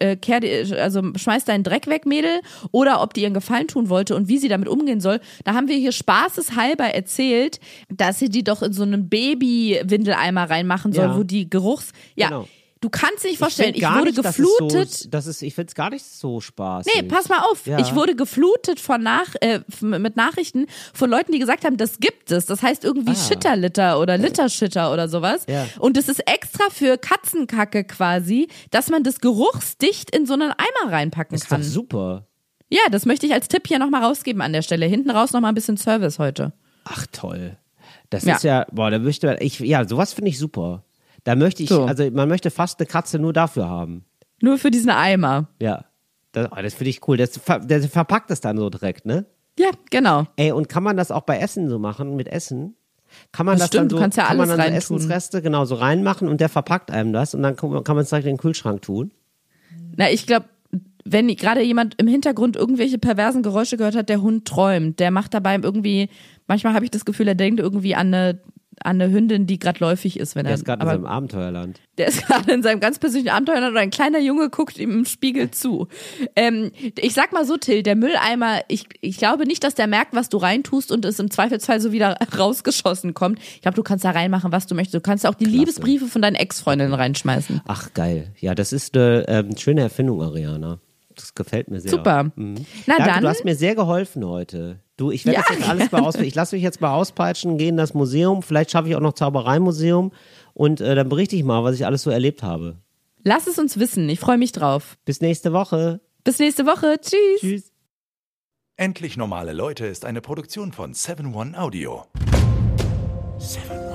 äh, kehr, also schmeiß deinen Dreck weg, Mädel, oder ob die ihren Gefallen tun wollte und wie sie damit umgehen soll. Da haben wir hier spaßeshalber erzählt, dass sie die doch in so einen Baby-Windeleimer reinmachen soll, ja. wo die Geruchs, ja. Genau. Du kannst nicht vorstellen, ich, ich wurde nicht, geflutet. So, das ist, ich finde es gar nicht so spaßig. Nee, pass mal auf. Ja. Ich wurde geflutet von nach, äh, mit Nachrichten von Leuten, die gesagt haben, das gibt es. Das heißt irgendwie ah. Schitterlitter oder Litterschitter oder sowas. Ja. Und das ist extra für Katzenkacke quasi, dass man das geruchsdicht in so einen Eimer reinpacken ist kann. Ist super. Ja, das möchte ich als Tipp hier nochmal rausgeben an der Stelle. Hinten raus nochmal ein bisschen Service heute. Ach toll. Das ja. ist ja, boah, da möchte ich, ja, sowas finde ich super. Da möchte ich, so. also man möchte fast eine Katze nur dafür haben. Nur für diesen Eimer. Ja. Das, oh, das finde ich cool. Das, der verpackt es dann so direkt, ne? Ja, genau. Ey, und kann man das auch bei Essen so machen, mit Essen? Kann man das, das stimmt, dann so, du kannst ja kann alles man dann so Essensreste genau so reinmachen und der verpackt einem das und dann kann man es direkt in den Kühlschrank tun? Na, ich glaube, wenn gerade jemand im Hintergrund irgendwelche perversen Geräusche gehört hat, der Hund träumt. Der macht dabei irgendwie, manchmal habe ich das Gefühl, er denkt irgendwie an eine an eine Hündin, die gerade läufig ist, wenn der er. ist gerade in seinem Abenteuerland. Der ist gerade in seinem ganz persönlichen Abenteuerland und ein kleiner Junge guckt ihm im Spiegel zu. Ähm, ich sag mal so, Till, der Mülleimer, ich, ich glaube nicht, dass der merkt, was du reintust und es im Zweifelsfall so wieder rausgeschossen kommt. Ich glaube, du kannst da reinmachen, was du möchtest. Du kannst auch die Klasse. Liebesbriefe von deinen Ex-Freundinnen reinschmeißen. Ach, geil. Ja, das ist eine ähm, schöne Erfindung, Ariana. Das gefällt mir sehr. Super. Mhm. Na Danke, dann. Du hast mir sehr geholfen heute. Du, ich werde ja. das jetzt alles mal aus. Ich lasse mich jetzt mal auspeitschen, gehe in das Museum. Vielleicht schaffe ich auch noch Zaubereimuseum und äh, dann berichte ich mal, was ich alles so erlebt habe. Lass es uns wissen. Ich freue mich drauf. Bis nächste Woche. Bis nächste Woche. Tschüss. Tschüss. Endlich normale Leute ist eine Produktion von 7 One Audio. 7